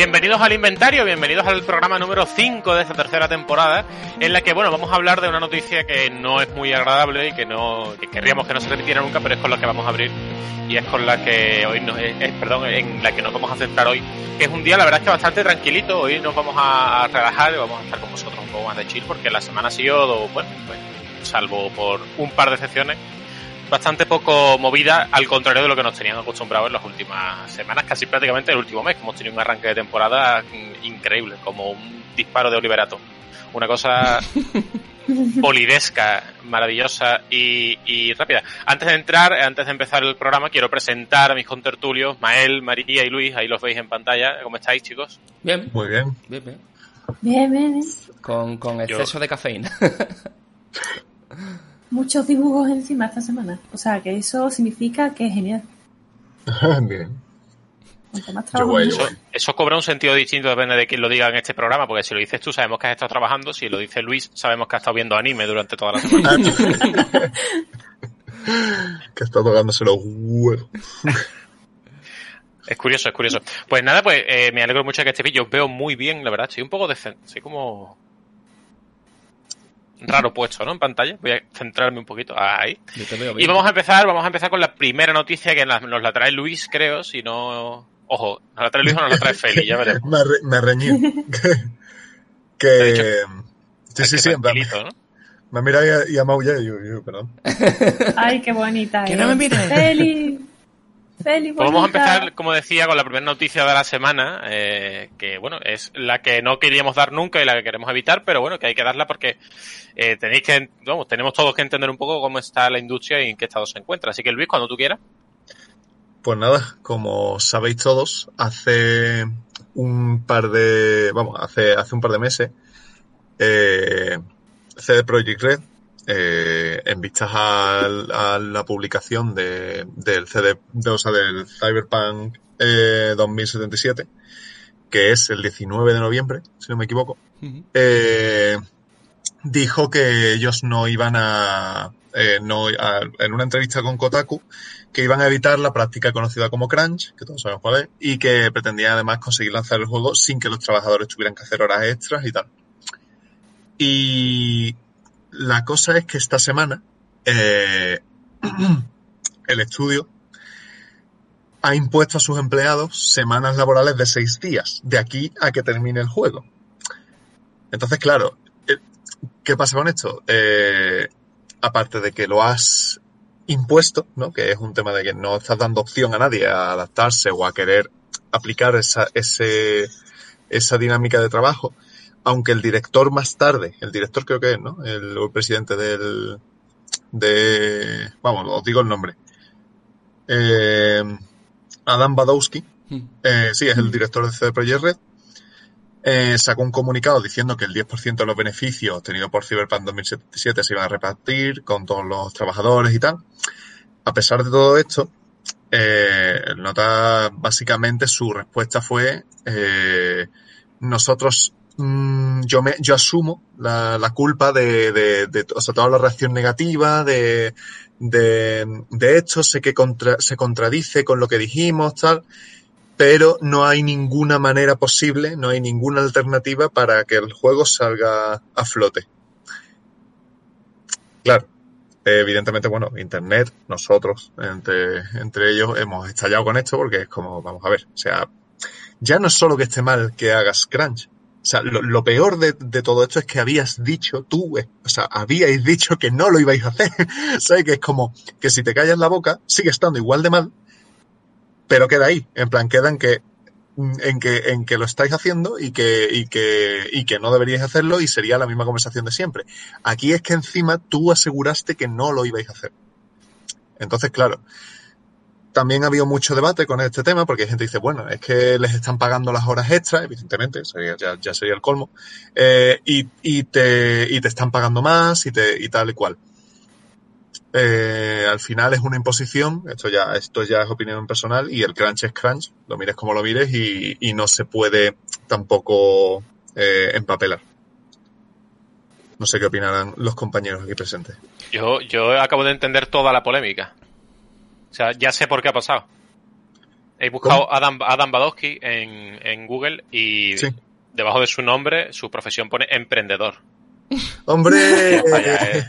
Bienvenidos al inventario, bienvenidos al programa número 5 de esta tercera temporada, en la que, bueno, vamos a hablar de una noticia que no es muy agradable y que no que querríamos que no se repitiera nunca, pero es con la que vamos a abrir y es con la que hoy nos, es, perdón, en la que nos vamos a centrar hoy, que es un día, la verdad es que bastante tranquilito, hoy nos vamos a relajar y vamos a estar con vosotros un poco más de chill, porque la semana ha sido, bueno, pues, salvo por un par de excepciones, bastante poco movida, al contrario de lo que nos tenían acostumbrados en las últimas semanas, casi prácticamente el último mes, que hemos tenido un arranque de temporada increíble, como un disparo de Oliverato. Una cosa polidesca, maravillosa y, rápida. Antes de entrar, antes de empezar el programa, quiero presentar a mis contertulios, Mael, María y Luis, ahí los veis en pantalla. ¿Cómo estáis, chicos? Bien. Muy bien. Bien, bien. Bien, bien. Con, con exceso de cafeína. muchos dibujos encima esta semana. O sea, que eso significa que es genial. Bien. más trabajo, eso, cobra un sentido distinto, depende de quién lo diga en este programa, porque si lo dices tú sabemos que has estado trabajando, si lo dice Luis sabemos que has estado viendo anime durante toda la semana. que está tocándose los huevos. Es curioso, es curioso. Pues nada, pues eh, me alegro mucho de que este vídeo os veo muy bien, la verdad. Estoy un poco de... Estoy como raro puesto, ¿no? En pantalla. Voy a centrarme un poquito ahí. Y vamos a empezar, vamos a empezar con la primera noticia que nos la trae Luis, creo, si no. Ojo, nos la trae Luis o nos la trae Feli, ya veremos. me, me reñí. que. Sí, sí, sí, ¿no? Me mira y, y ha maullado y yo, yo, perdón. Ay, qué bonita. Que no me mire. Feli. Pues vamos a empezar, como decía, con la primera noticia de la semana, eh, que bueno, es la que no queríamos dar nunca y la que queremos evitar, pero bueno, que hay que darla porque eh, tenéis que, vamos, tenemos todos que entender un poco cómo está la industria y en qué estado se encuentra. Así que Luis, cuando tú quieras. Pues nada, como sabéis todos, hace un par de, vamos, hace, hace un par de meses, eh, CD Projekt Red eh, en vistas a, la publicación de, del CD, de, o sea, del Cyberpunk 2077, eh, que es el 19 de noviembre, si no me equivoco, eh, dijo que ellos no iban a, no, en una entrevista con Kotaku, que iban a evitar la práctica conocida como crunch, que todos sabemos cuál es, y que pretendían además conseguir lanzar el juego sin que los trabajadores tuvieran que hacer horas extras y tal. Y la cosa es que esta semana eh, el estudio ha impuesto a sus empleados semanas laborales de seis días, de aquí a que termine el juego. Entonces, claro, eh, ¿qué pasa con esto? Eh, aparte de que lo has impuesto, ¿no? que es un tema de que no estás dando opción a nadie a adaptarse o a querer aplicar esa, ese, esa dinámica de trabajo, aunque el director más tarde, el director creo que es, ¿no? El, presidente del, de, vamos, os digo el nombre. Eh, Adam Badowski, hmm. eh, sí, es el director de CD Projekt Red, eh, sacó un comunicado diciendo que el 10% de los beneficios obtenidos por Cyberpunk 2077 se iban a repartir con todos los trabajadores y tal. A pesar de todo esto, eh, nota básicamente su respuesta fue eh, nosotros Mm, yo, me, yo asumo la, la culpa de, de, de, o sea, toda la reacción negativa de, de, de esto, sé que contra, se contradice con lo que dijimos, tal, pero no hay ninguna manera posible, no hay ninguna alternativa para que el juego salga a flote. Claro, evidentemente, bueno, Internet, nosotros, entre, entre ellos, hemos estallado con esto porque es como, vamos a ver, o sea, ya no es solo que esté mal que hagas crunch, o sea, lo, peor de, todo esto es que habías dicho, tú, eh, o sea, habíais dicho que no lo ibais a hacer. ¿Sabes? Que es como que si te callas la boca, sigue estando igual de mal, pero queda ahí. En plan, queda en que, en que, en que lo estáis haciendo y que, y que, y que no deberíais hacerlo y sería la misma conversación de siempre. Aquí es que encima tú aseguraste que no lo ibais a hacer. Entonces, claro, también ha habido mucho debate con este tema, porque hay gente que dice, bueno, es que les están pagando las horas extras, evidentemente, ya, sería el colmo, eh, y, y, te, y te están pagando más y, te, y tal y cual. Eh, al final es una imposición, esto ya, esto ya es opinión personal, y el crunch es crunch, lo mires como lo mires, y, y no se puede tampoco eh, empapelar. No sé qué opinarán los compañeros aquí presentes. Yo, yo acabo de entender toda la polémica. O sea, ya sé por qué ha pasado. He buscado Adam, Adam Badowski en, en Google y debajo de su nombre, su profesión pone emprendedor. ¡Hombre! Eh.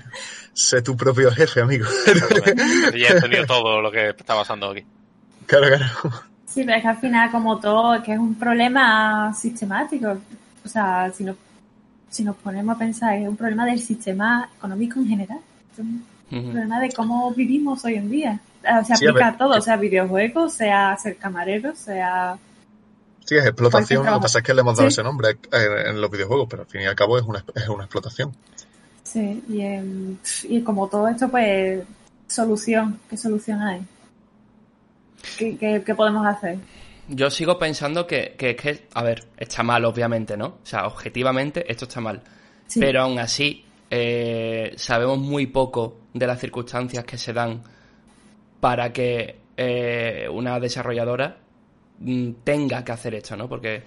sé tu propio jefe, amigo. ya he entendido todo lo que está pasando aquí. Claro, claro. Sí, pero es que al final, como todo, que es un problema sistemático. O sea, si nos, si nos ponemos a pensar, es un problema del sistema económico en general. Es un problema de cómo vivimos hoy en día. Se aplica a, todo, sea videojuegos, sea ser camarero, sea... Sí, es explotación. Lo que pasa es que le hemos dado ese nombre en los videojuegos, pero al fin y al cabo es una, es una explotación. Sí, y, y como todo esto, pues, solución. ¿Qué solución hay? ¿Qué, podemos hacer? Yo sigo pensando que, que, que, a ver, está mal, obviamente, ¿no? O sea, objetivamente esto está mal. Pero aún así, eh, sabemos muy poco de las circunstancias que se dan para que eh, una desarrolladora mm, tenga que hacer esto, ¿no? Porque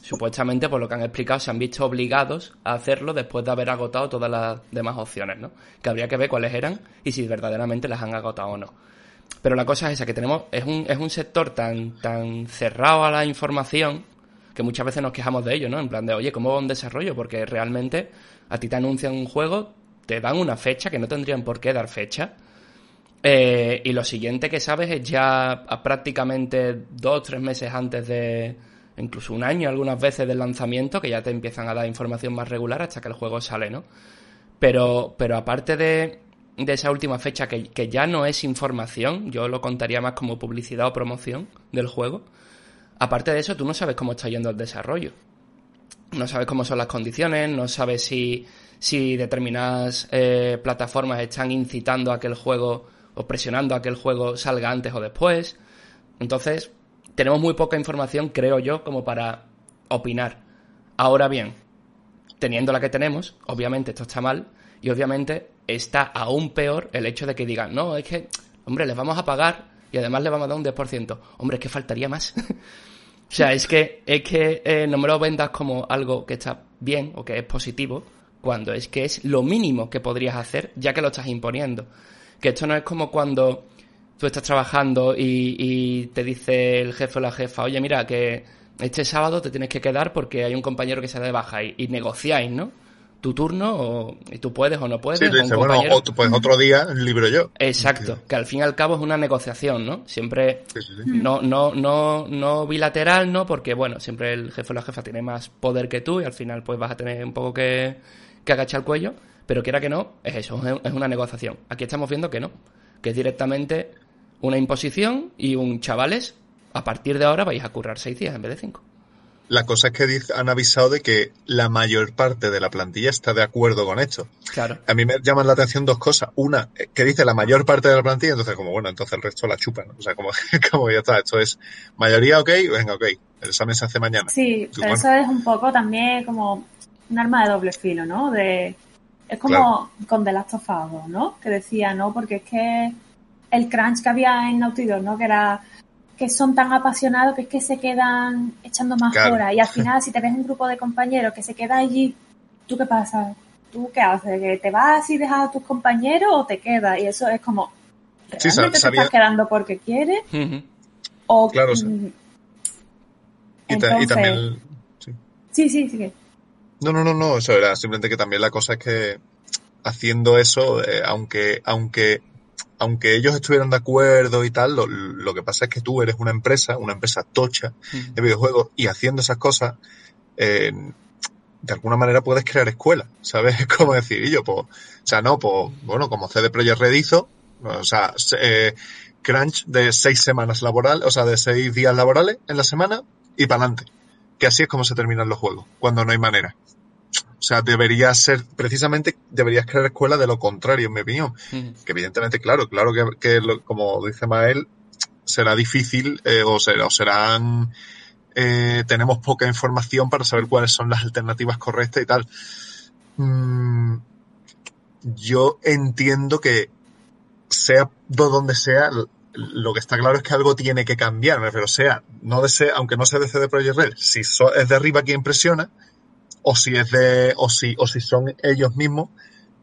supuestamente, por lo que han explicado, se han visto obligados a hacerlo después de haber agotado todas las demás opciones, ¿no? Que habría que ver cuáles eran y si verdaderamente las han agotado o no. Pero la cosa es esa, que tenemos, es un, es un sector tan, tan cerrado a la información que muchas veces nos quejamos de ello, ¿no? En plan de, oye, ¿cómo va un desarrollo? Porque realmente a ti te anuncian un juego, te dan una fecha, que no tendrían por qué dar fecha, eh, y lo siguiente que sabes es ya prácticamente dos tres meses antes de, incluso un año algunas veces del lanzamiento, que ya te empiezan a dar información más regular hasta que el juego sale, ¿no? Pero, pero aparte de, de esa última fecha, que, que, ya no es información, yo lo contaría más como publicidad o promoción del juego, aparte de eso, tú no sabes cómo está yendo el desarrollo. No sabes cómo son las condiciones, no sabes si, si determinadas eh, plataformas están incitando a que el juego o presionando a que el juego salga antes o después. Entonces, tenemos muy poca información, creo yo, como para opinar. Ahora bien, teniendo la que tenemos, obviamente esto está mal, y obviamente está aún peor el hecho de que digan, no, es que, hombre, les vamos a pagar y además les vamos a dar un 10%. Hombre, es que faltaría más. o sea, es que, es que eh, no me lo vendas como algo que está bien o que es positivo, cuando es que es lo mínimo que podrías hacer ya que lo estás imponiendo. Que esto no es como cuando tú estás trabajando y, te dice el jefe o la jefa, oye, mira, que este sábado te tienes que quedar porque hay un compañero que se da de baja y negociáis, ¿no? tu turno o, y tú puedes o no puedes. Sí, dice, bueno, o pues otro día libro yo. Exacto, que al fin y al cabo es una negociación, ¿no? Siempre no, no, no, no bilateral, ¿no? Porque, bueno, siempre el jefe o la jefa tiene más poder que tú y al final pues vas a tener un poco que, que agachar el cuello, pero quiera que no, es eso, es una negociación. Aquí estamos viendo que no, que es directamente una imposición y un chavales, a partir de ahora vais a currar seis días en vez de cinco. La cosa es que han avisado de que la mayor parte de la plantilla está de acuerdo con esto. Claro. A mí me llaman la atención dos cosas. Una, eh, que dice la mayor parte de la plantilla, entonces como, bueno, entonces el resto la chupan. O sea, como, como ya está, esto es mayoría ok, venga, ok. El examen se hace mañana. Sí, pero eso es un poco también como un arma de doble filo, ¿no? De, es como con The Last of Us, ¿no? Que decía, ¿no? Porque es que el crunch que había en Naughty Dog, ¿no? Que era que son tan apasionados que es que se quedan echando más horas. Y al final, si te ves un grupo de compañeros que se queda allí, ¿tú qué pasa? ¿Tú qué haces? ¿Que te vas y dejas a tus compañeros o te quedas? Y eso es como, ¿realmente te estás quedando porque quieres? O, claro, mm, y, también... Sí, sí, sí. No, no, no, no, eso era simplemente que también la cosa es que haciendo eso, eh, aunque, aunque aunque ellos estuvieran de acuerdo y tal, lo, que pasa es que tú eres una empresa, una empresa tocha de videojuegos y haciendo esas cosas, eh, de alguna manera puedes crear escuela, ¿sabes? Como decir, y yo, pues, o sea, no, pues, bueno, como CD Projekt Red hizo, o sea, eh, crunch de seis semanas laborales, o sea, de seis días laborales en la semana y para adelante. Que así es como se terminan los juegos, cuando no hay manera. O sea, debería ser, precisamente, deberías crear escuela de lo contrario, en mi opinión. Que evidentemente, claro, claro que, como dice Mael, será difícil eh, o, será, o serán, eh, tenemos poca información para saber cuáles son las alternativas correctas y tal. Mm, yo entiendo que sea donde sea, lo que está claro es que algo tiene que cambiar, pero sea, no de aunque no sea de CD Red, si es de arriba quien presiona, o si es de, o si, o si son ellos mismos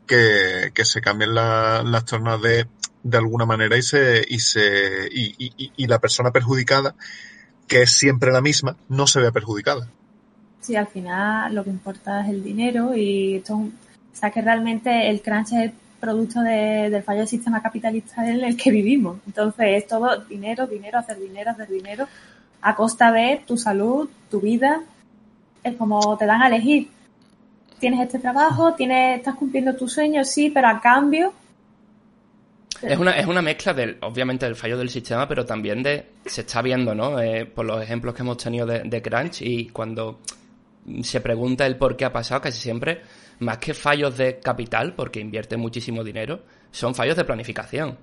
que, que se cambien las tornas de, de alguna manera y se, y se, y, y, y la persona perjudicada, que es siempre la misma, no se ve perjudicada. Sí, al final lo que importa es el dinero y esto, o sea que realmente el crunch es producto de, del fallo del sistema capitalista en el que vivimos. Entonces es todo dinero, dinero, hacer dinero, hacer dinero, a costa de tu salud, tu vida. Es como te dan a elegir. Tienes este trabajo, tienes, estás cumpliendo tus sueños, sí, pero a cambio es una, es una mezcla del, obviamente, del fallo del sistema, pero también de, se está viendo, ¿no? Eh, por los ejemplos que hemos tenido de, de, Crunch y cuando se pregunta el por qué ha pasado, casi siempre, más que fallos de capital, porque invierte muchísimo dinero, son fallos de planificación.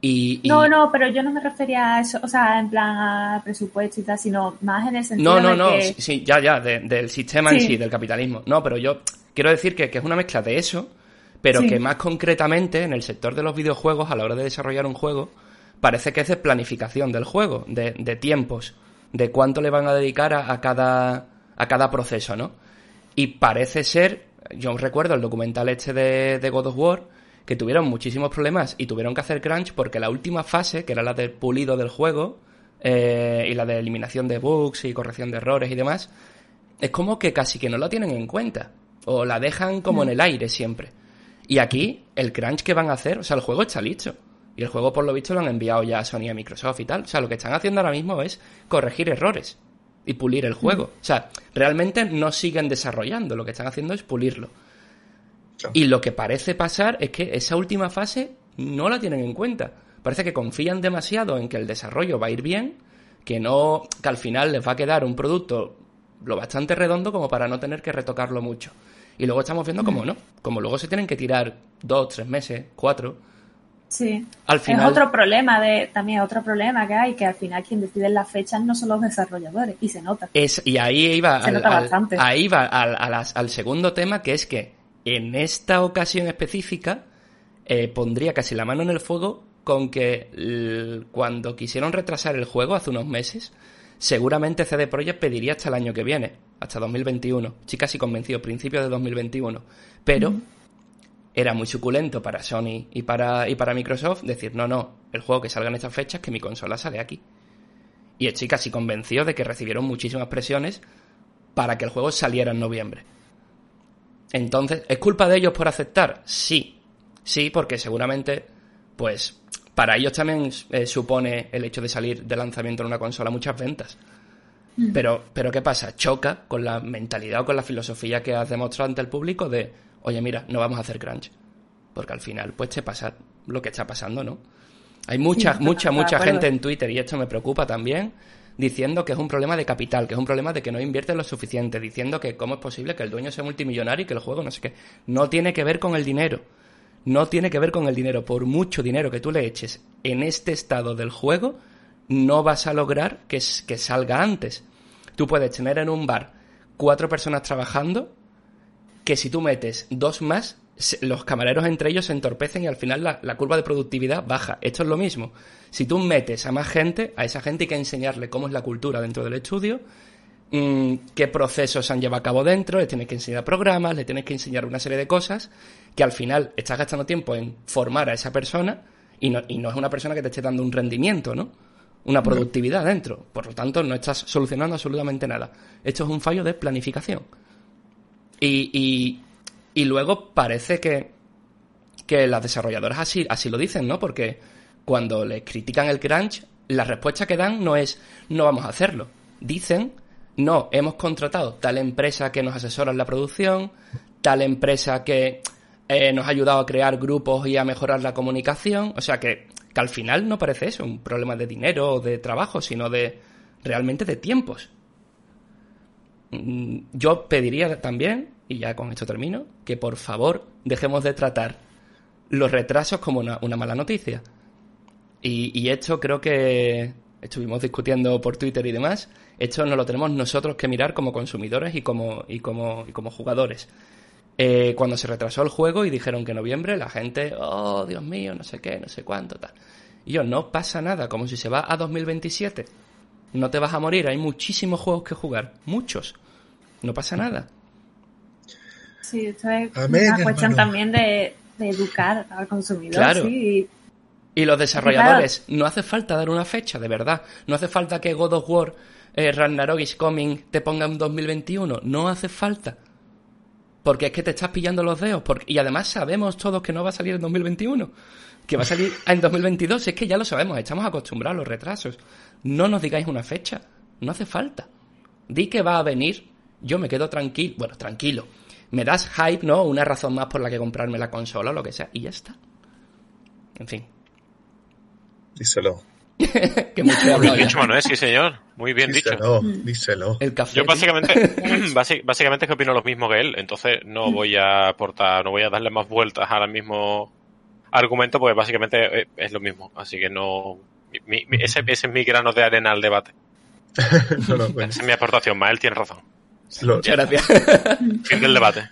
Y, No, no, pero yo no me refería a eso, o sea, en plan a presupuesto y tal, sino más en el sentido No, no, no, que... sí, ya, ya, del sistema sí. en sí, del capitalismo. No, pero yo quiero decir que, que es una mezcla de eso pero sí. que más concretamente en el sector de los videojuegos, a la hora de desarrollar un juego, parece que es de planificación del juego, de, de tiempos, de cuánto le van a dedicar a, a, cada, a cada proceso, ¿no? Y parece ser, yo recuerdo el documental este de, God of War, que tuvieron muchísimos problemas y tuvieron que hacer crunch porque la última fase, que era la del pulido del juego, eh, y la de eliminación de bugs y corrección de errores y demás, es como que casi que no la tienen en cuenta, o la dejan como en el aire siempre. Y aquí, el crunch que van a hacer, o sea, el juego está listo. Y el juego, por lo visto, lo han enviado ya a Sony y a Microsoft y tal. O sea, lo que están haciendo ahora mismo es corregir errores y pulir el juego. O sea, realmente no siguen desarrollando, lo que están haciendo es pulirlo. Y lo que parece pasar es que esa última fase no la tienen en cuenta. Parece que confían demasiado en que el desarrollo va a ir bien, que no, que al final les va a quedar un producto lo bastante redondo como para no tener que retocarlo mucho. Y luego estamos viendo como no, como luego se tienen que tirar dos, tres meses, cuatro. Sí. Al final... Es otro problema de, también otro problema que hay, que al final quien decide las fechas no son los desarrolladores, y se nota. Es, y ahí iba, se al, nota al, bastante. ahí va al, al, al, segundo tema, que es que en esta ocasión específica eh, pondría casi la mano en el fuego con que cuando quisieron retrasar el juego hace unos meses, seguramente CD Projekt pediría hasta el año que viene, hasta 2021. Estoy casi convencido, principios de 2021. Pero mm. Era muy suculento para Sony y para, y para Microsoft decir, no, no, el juego que salga en estas fechas, que mi consola sale aquí. Y estoy casi convencido de que recibieron muchísimas presiones para que el juego saliera en noviembre. Entonces, ¿es culpa de ellos por aceptar? Sí. Sí, porque seguramente, pues, para ellos también eh, supone el hecho de salir de lanzamiento en una consola muchas ventas. Mm. Pero, pero ¿qué pasa? Choca con la mentalidad o con la filosofía que has demostrado ante el público de, oye, mira, no vamos a hacer crunch. Porque al final, pues te pasa lo que está pasando, ¿no? Hay mucha, sí, mucha, mucha gente en Twitter, y esto me preocupa también, diciendo que es un problema de capital, que es un problema de que no invierte lo suficiente, diciendo que cómo es posible que el dueño sea multimillonario y que el juego no sé qué. No tiene que ver con el dinero. No tiene que ver con el dinero. Por mucho dinero que tú le eches en este estado del juego, no vas a lograr que, que salga antes. Tú puedes tener en un bar cuatro personas trabajando que si tú metes dos más, los camareros entre ellos se entorpecen y al final la, curva de productividad baja. Esto es lo mismo. Si tú metes a más gente, a esa gente hay que enseñarle cómo es la cultura dentro del estudio, mmm, qué procesos han llevado a cabo dentro, le tienes que enseñar programas, le tienes que enseñar una serie de cosas que al final estás gastando tiempo en formar a esa persona y no, y no es una persona que te esté dando un rendimiento, ¿no? Una productividad dentro. Por lo tanto, no estás solucionando absolutamente nada. Esto es un fallo de planificación. Y, y, y luego parece que, que las desarrolladoras así, así lo dicen, ¿no? Porque cuando les critican el crunch, la respuesta que dan no es no vamos a hacerlo. Dicen, no, hemos contratado tal empresa que nos asesora en la producción, tal empresa que eh, nos ha ayudado a crear grupos y a mejorar la comunicación. O sea que, que al final no parece eso, un problema de dinero o de trabajo, sino de realmente de tiempos. Mm, Yo pediría también, y ya con esto termino, que por favor dejemos de tratar los retrasos como una, una mala noticia. Y, esto creo que estuvimos discutiendo por Twitter y demás. Esto no lo tenemos nosotros que mirar como consumidores y como, y como, y como jugadores. Eh, cuando se retrasó el juego y dijeron que en noviembre, la gente, oh, Dios mío, no sé qué, no sé cuánto, tal. Y yo, no pasa nada, como si se va a 2027. No te vas a morir, hay muchísimos juegos que jugar, muchos. No pasa nada. Sí, esto es Amén, una cuestión hermano. también de, de, educar al consumidor. Claro. Sí. Y los desarrolladores, no hace falta dar una fecha, de verdad. No hace falta que God of War eh, Ragnarok is Coming te ponga en 2021. No hace falta. Porque es que te estás pillando los dedos. Y además sabemos todos que no va a salir en 2021. Que va a salir en 2022. Es que ya lo sabemos. Estamos acostumbrados a los retrasos. No nos digáis una fecha. No hace falta. Di que va a venir. Yo me quedo tranquilo. Bueno, tranquilo. Me das hype, ¿no? Una razón más por la que comprarme la consola o lo que sea. Y ya está. En fin. Díselo. que mucho bien dicho, Manuel, sí, señor. Muy bien díselo, dicho. Díselo. El café, Yo básicamente, básicamente es que opino lo mismo que él, entonces no voy a aportar, no voy a darle más vueltas al mismo argumento, porque básicamente eh, es lo mismo. Así que no. ese, ese, es mi grano de arena al debate. Esa es mi aportación, Mael tiene razón. Muchas gracias. Fin del debate.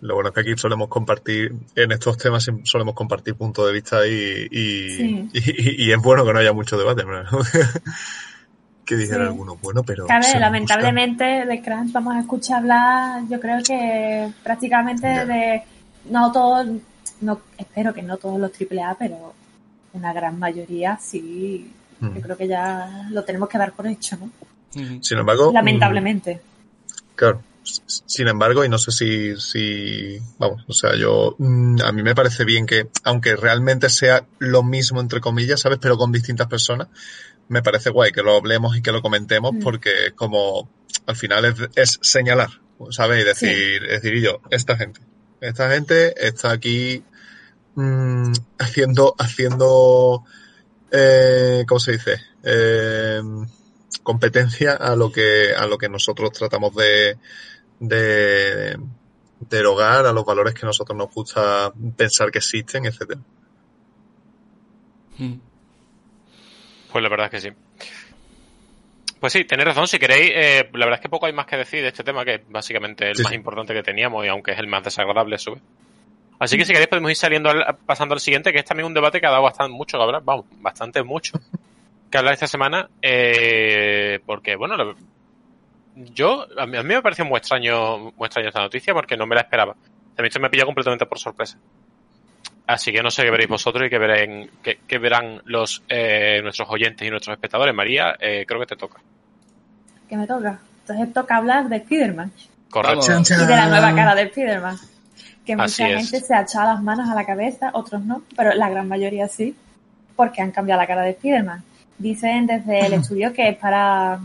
Lo bueno es que aquí solemos compartir, en estos temas solemos compartir puntos de vista y, y, es bueno que no haya mucho debate. que dijera alguno, bueno, pero... lamentablemente de Crunch vamos a escuchar hablar, yo creo que prácticamente de... No todos, no, espero que no todos los AAA, pero una gran mayoría sí, yo creo que ya lo tenemos que dar por hecho, ¿no? Sin embargo... Lamentablemente. Claro, sin embargo, y no sé si, si, vamos, o sea, yo, mm, a mí me parece bien que, aunque realmente sea lo mismo, entre comillas, ¿sabes? Pero con distintas personas, me parece guay que lo hablemos y que lo comentemos mm. porque como, al final es, es señalar, ¿sabes? Y decir, decir, y yo, esta gente, esta gente está aquí mmm, haciendo, haciendo, eh, ¿cómo se dice? Eh, competencia a lo que a lo que nosotros tratamos de, de derogar a los valores que a nosotros nos gusta pensar que existen, etcétera. Hmm. Pues la verdad es que sí. Pues sí, tenéis razón. Si queréis, eh, la verdad es que poco hay más que decir de este tema, que es básicamente el más importante que teníamos y aunque es el más desagradable, sube. Así que si queréis podemos ir saliendo pasando al siguiente, que es también un debate que ha dado bastante mucho que hablar, vamos, bastante mucho que hablar esta semana, eh, porque bueno, yo, a mí, me pareció muy extraño, muy extraño esta noticia porque no me la esperaba. También se me pillado completamente por sorpresa. Así que no sé qué veréis vosotros y qué, verán, qué, verán los eh, nuestros oyentes y nuestros espectadores. María, eh, creo que te toca. ¿Qué me toca? Entonces toca hablar de Spiderman. Correcto. Y de la nueva cara de Spiderman. Que mucha gente se ha echado las manos a la cabeza, otros no, pero la gran mayoría sí, porque han cambiado la cara de Spiderman. Dicen desde el estudio que es para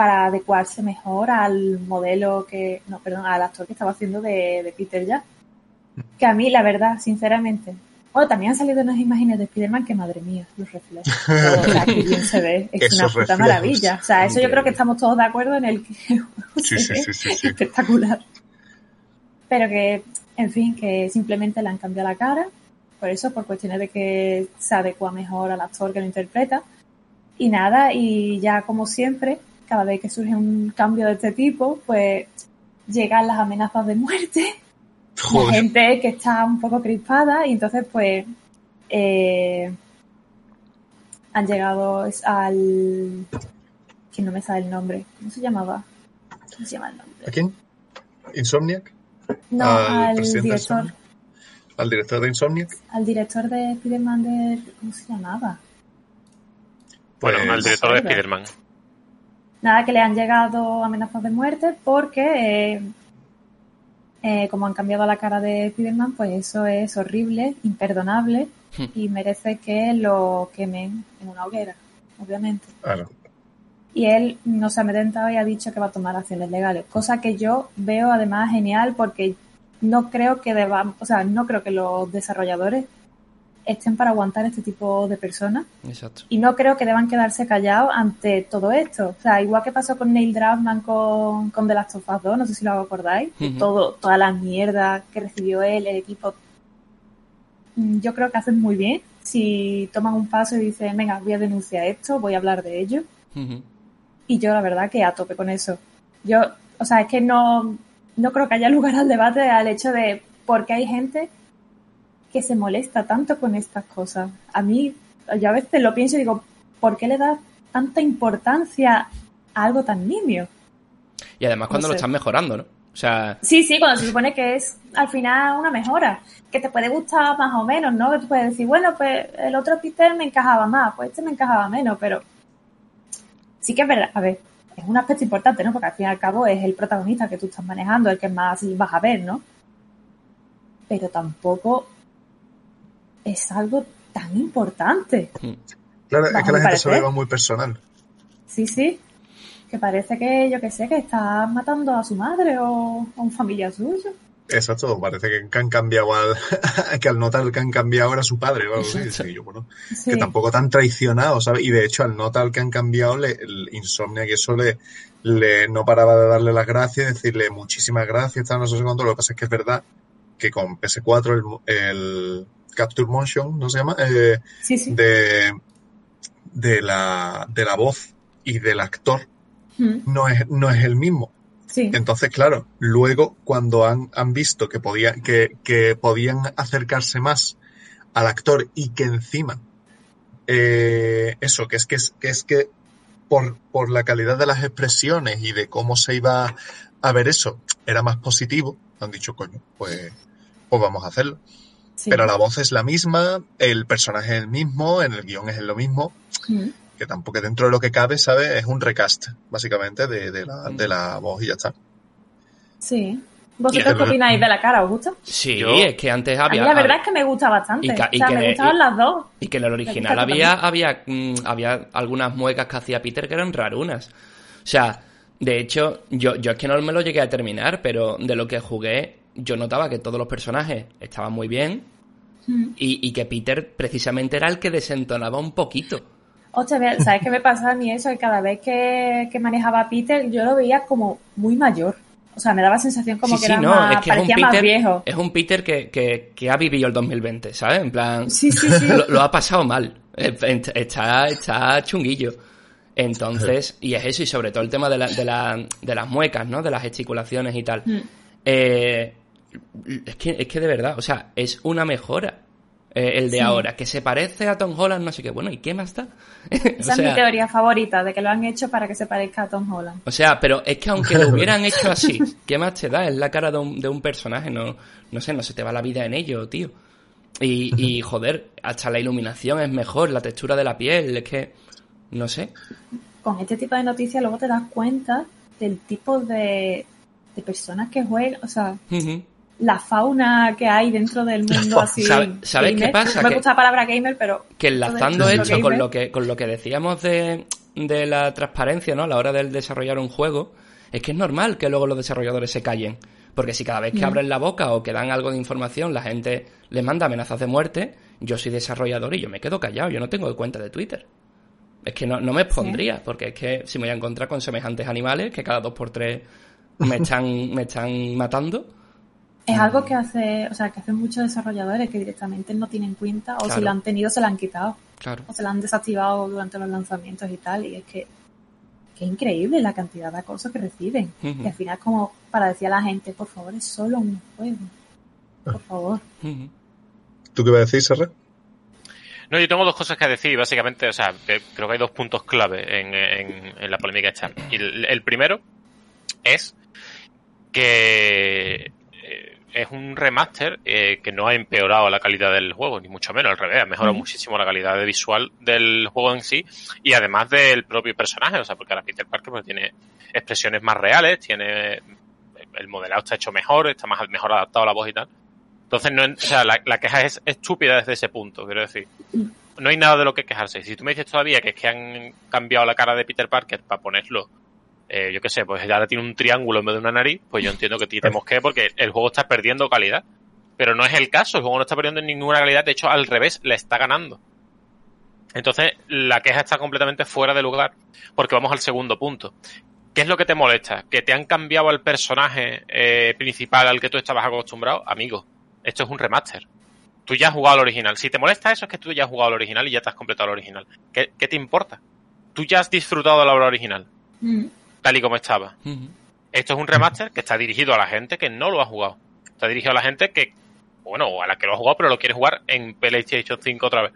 para adecuarse mejor al modelo que, no, perdón, al actor que estaba haciendo de, Peter ya. Que a mí, la verdad, sinceramente, bueno, también han salido unas imágenes de Spider-Man que, madre mía, los reflejos. o sea, que bien se ve. Es una puta maravilla. O sea, eso yo creo que estamos todos de acuerdo en el que sí, sí, sí, espectacular. Pero que, en fin, que simplemente le han cambiado la cara. Por eso, por cuestiones de que se adecua mejor al actor que lo interpreta. Y nada, y ya como siempre, cada vez que surge un cambio de este tipo, pues llegan las amenazas de muerte. La gente que está un poco crispada y entonces pues eh, han llegado al... que no me sabe el nombre. ¿Cómo se llamaba? ¿Cómo se llama el nombre? ¿A quién? ¿Insomniac? No, al, director. ¿Al director de Insomniac? Al director de Spider-Man de... ¿Cómo se llamaba? Bueno, al pues, director de Spider-Man nada que le han llegado amenazas de muerte porque eh, eh, como han cambiado la cara de Spiderman, pues eso es horrible, imperdonable hmm. y merece que lo quemen en una hoguera, obviamente. Y él no se ha amedrentado y ha dicho que va a tomar acciones legales, cosa que yo veo además genial porque no creo que debamos, o sea, no creo que los desarrolladores estén para aguantar este tipo de personas. Exacto. Y no creo que deban quedarse callados ante todo esto. O sea, igual que pasó con Neil Druckmann con, con The Last of Us 2, no sé si lo acordáis, todo, toda la mierda que recibió él, el equipo. Mm, yo creo que hacen muy bien si toman un paso y dicen, venga, voy a denunciar esto, voy a hablar de ello. Y yo la verdad que a tope con eso. Yo, o sea, es que no, no creo que haya lugar al debate al hecho de por qué hay gente que se molesta tanto con estas cosas. A mí, yo a veces lo pienso y digo, ¿por qué le das tanta importancia a algo tan nimio? Y además cuando lo están mejorando, ¿no? O sea... Sí, sí, cuando se supone que es al final una mejora, que te puede gustar más o menos, ¿no? Que tú puedes decir, bueno, pues el otro Peter me encajaba más, pues este me encajaba menos, pero sí que es verdad, a ver, es un aspecto importante, ¿no? Porque al fin y al cabo es el protagonista que tú estás manejando, el que más vas a ver, ¿no? Pero tampoco es algo tan importante. Claro, es que la gente se lo lleva muy personal. Sí, sí. Que parece que, yo que sé, que está matando a su madre o a un familiar suyo. Exacto, parece que han cambiado al, que al notar que han cambiado era su padre o algo así. bueno, Que tampoco tan traicionado, ¿sabes? Y de hecho, al notar que han cambiado, le, el Insomnia que eso le, le, no paraba de darle las gracias, decirle muchísimas gracias, tal, no sé cuánto. Lo que pasa es que es verdad que con PS4 el, el Capture Motion, ¿no se llama? Eh, de, de, la, de la voz y del actor mm. no, es, no es el mismo. Entonces, claro, luego cuando han, han visto que, podían que, que, podían acercarse más al actor y que encima, eh, eso, que es que, que, es que por, por la calidad de las expresiones y de cómo se iba a ver eso, era más positivo, han dicho, coño, pues, pues vamos a hacerlo. Pero la voz es la misma, el personaje es el mismo, en el guion es lo mismo. Mm. Que tampoco dentro de lo que cabe, ¿sabes? Es un recast, básicamente, de, de, la, de la voz y ya está. Sí. ¿Vosotros qué opináis de la cara? ¿Os gusta? Sí, es que antes había. A mí la verdad es que me gusta bastante. Y, o sea, me gustaban las dos. Y que en el original había, había, mm, había algunas muecas que hacía Peter que eran rarunas. O sea, de hecho, yo, yo es que no me lo llegué a terminar, pero de lo que jugué, yo notaba que todos los personajes estaban muy bien mm. y, que Peter precisamente era el que desentonaba un poquito. Hostia, ¿sabes qué me pasa a mí eso? Que cada vez que, manejaba a Peter yo lo veía como muy mayor. O sea, me daba sensación como que era más, es que parecía es un Peter, viejo. Es un Peter que, que, ha vivido el 2020, ¿sabes? En plan, sí, sí, sí. Lo, ha pasado mal. Está, está chunguillo. Entonces, y es eso, y sobre todo el tema de, la, de, la, de las muecas, ¿no? De las gesticulaciones y tal. Mm. Eh, es que, es que de verdad, o sea, es una mejora. Eh, el de ahora, que se parece a Tom Holland, no sé qué. Bueno, ¿y qué más da? Esa es mi teoría favorita, de que lo han hecho para que se parezca a Tom Holland. O sea, pero es que aunque lo hubieran hecho así, ¿qué más te da? Es la cara de un, de un personaje, no, no sé, no se te va la vida en ello, tío. Y, y, joder, hasta la iluminación es mejor, la textura de la piel, es que, no sé. Con este tipo de noticias luego te das cuenta del tipo de, de personas que juegan, o sea, la fauna que hay dentro del mundo así. ¿Sabes qué pasa? No me gusta la palabra gamer, pero. Que enlazando esto con lo que, con lo que decíamos de, de la transparencia, ¿no? A la hora de desarrollar un juego, es que es normal que luego los desarrolladores se callen. Porque si cada vez que mm. abren la boca o que dan algo de información la gente les manda amenazas de muerte, yo soy desarrollador y yo me quedo callado, yo no tengo cuenta de Twitter. Es que no, no me expondría, porque es que si me voy a encontrar con semejantes animales que cada dos por tres me están, me están matando, es algo que hace, o sea, que hacen muchos desarrolladores que directamente no tienen cuenta o si lo han tenido se lo han quitado. Claro. O se lo han desactivado durante los lanzamientos y tal. Y es que, que es increíble la cantidad de acoso que reciben. Y al final como para decir a la gente, por favor, es solo un juego. Por favor. ¿Tú qué vas a decir, Serra? No, yo tengo dos cosas que decir, básicamente, o sea, creo que hay dos puntos clave en, en, la polémica esta. Y el primero es que es un remaster eh, que no ha empeorado la calidad del juego, ni mucho menos, al revés, ha mejorado muchísimo la calidad de visual del juego en sí y además del propio personaje, o sea, porque ahora Peter Parker pues, tiene expresiones más reales, tiene el modelado está hecho mejor, está más mejor adaptado a la voz y tal. Entonces, no, o sea, la, queja es estúpida desde ese punto, quiero decir. No hay nada de lo que quejarse. Si tú me dices todavía que es que han cambiado la cara de Peter Parker para ponerlo eh, yo qué sé, pues ahora tiene un triángulo en vez de una nariz, pues yo entiendo que tenemos que porque el juego está perdiendo calidad. Pero no es el caso, el juego no está perdiendo ninguna calidad, de hecho al revés, le está ganando. Entonces, la queja está completamente fuera de lugar, porque vamos al segundo punto. ¿Qué es lo que te molesta? ¿Que te han cambiado al personaje eh, principal al que tú estabas acostumbrado? Amigo, esto es un remaster. Tú ya has jugado al original. Si te molesta eso, es que tú ya has jugado al original y ya te has completado el original. ¿Qué, te importa? Tú ya has disfrutado de la obra original. Mm tal y como estaba. Esto es un remaster que está dirigido a la gente que no lo ha jugado. Está dirigido a la gente que, bueno, a la que lo ha jugado, pero lo quiere jugar en PlayStation 5 otra vez.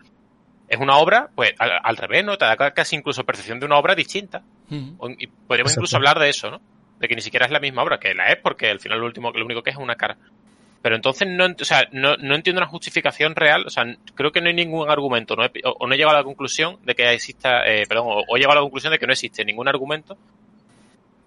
Es una obra, pues, al, revés, ¿no? Te da casi incluso percepción de una obra distinta. Y podríamos incluso hablar de eso, ¿no? de que ni siquiera es la misma obra, que la es porque al final lo último, lo único que es es una cara. Pero entonces no, o sea, no, no entiendo una justificación real, o sea, creo que no hay ningún argumento, no o, no he llegado a la conclusión de que exista, eh, perdón, o, he llegado a la conclusión de que no existe ningún argumento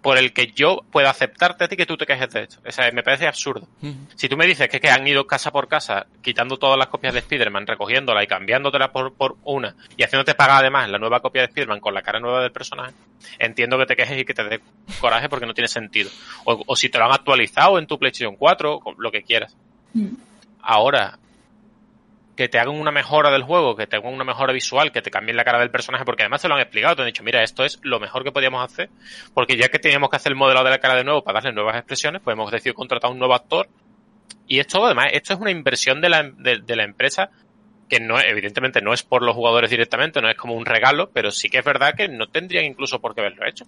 por el que yo pueda aceptarte a ti que tú te quejes de esto. O sea, me parece absurdo. Si tú me dices que, que han ido casa por casa quitando todas las copias de Spider-Man, recogiéndola y cambiándotelas por, por una y haciéndote pagar además la nueva copia de Spider-Man con la cara nueva del personaje, entiendo que te quejes y que te dé coraje porque no tiene sentido. O, si te lo han actualizado en tu PlayStation 4, lo que quieras. Mm. Ahora, que te hagan una mejora del juego, que te hagan una mejora visual, que te cambien la cara del personaje, porque además te lo han explicado, te han dicho, mira, esto es lo mejor que podíamos hacer, porque ya que teníamos que hacer el modelado de la cara de nuevo para darle nuevas expresiones, pues hemos decidido contratar a un nuevo actor. Y esto, además, esto es una inversión de la, de, la empresa que no, evidentemente no es por los jugadores directamente, no es como un regalo, pero sí que es verdad que no tendrían incluso por qué haberlo hecho.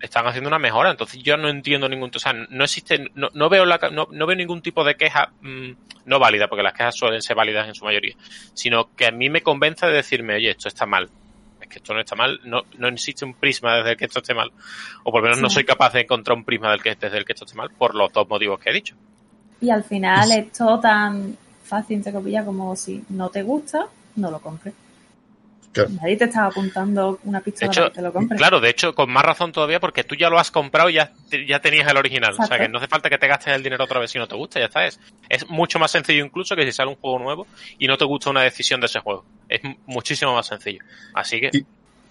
Están haciendo una mejora, entonces yo no entiendo ningún, o sea, no existe, no, no veo la, no, no, veo ningún tipo de queja mm, no válida, porque las quejas suelen ser válidas en su mayoría, sino que a mí me convence de decirme, oye, esto está mal, es que esto no está mal, no, no existe un prisma desde el que esto esté mal, o por lo menos no soy capaz de encontrar un prisma del que, desde el que esto esté mal, por los dos motivos que he dicho. Y al final es todo tan fácil, entre comillas, como si no te gusta, no lo compres. Nadie te estaba apuntando una pistola para que te lo compres. Claro, de hecho, con más razón todavía porque tú ya lo has comprado y ya, ya tenías el original. O sea, que no hace falta que te gastes el dinero otra vez si no te gusta, ya está. Es, es mucho más sencillo incluso que si sale un juego nuevo y no te gusta una decisión de ese juego. Es muchísimo más sencillo. Así que...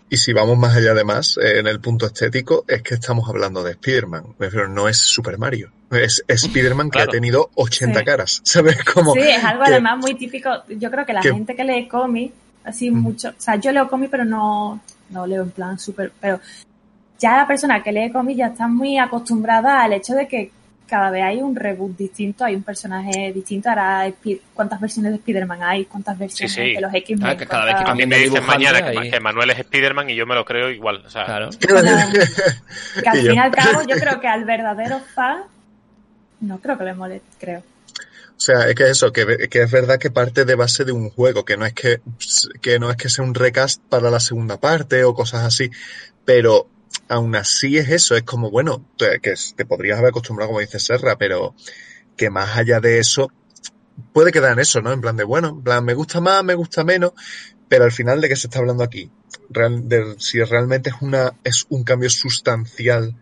Y, si vamos más allá de más, eh, en el punto estético, es que estamos hablando de Spider-Man. Pero no es Super Mario. Es, Spider-Man que ha tenido 80 caras. ¿Sabes? cómo sí, es algo además muy típico. Yo creo que la gente que lee cómics así mucho. O sea, yo leo cómics, pero no, no leo en plan súper. Pero ya la persona que lee cómics ya está muy acostumbrada al hecho de que cada vez hay un reboot distinto, hay un personaje distinto. Ahora, ¿cuántas versiones de Spider-Man hay? ¿Cuántas versiones de los X-Men? Ah, cada vez que mí me dicen mañana que, Manuel es Spider-Man y yo me lo creo igual. O sea, claro. que al fin y al cabo, yo creo que al verdadero fan no creo que le moleste, creo. O sea, es que eso, que, que, es verdad que parte de base de un juego, que no es que, que no es que sea un recast para la segunda parte o cosas así, pero aún así es eso, es como, bueno, que te podrías haber acostumbrado, como dice Serra, pero que más allá de eso, puede quedar en eso, ¿no? En plan de, bueno, en plan, me gusta más, me gusta menos, pero al final de qué se está hablando aquí, Real, de, si realmente es una, es un cambio sustancial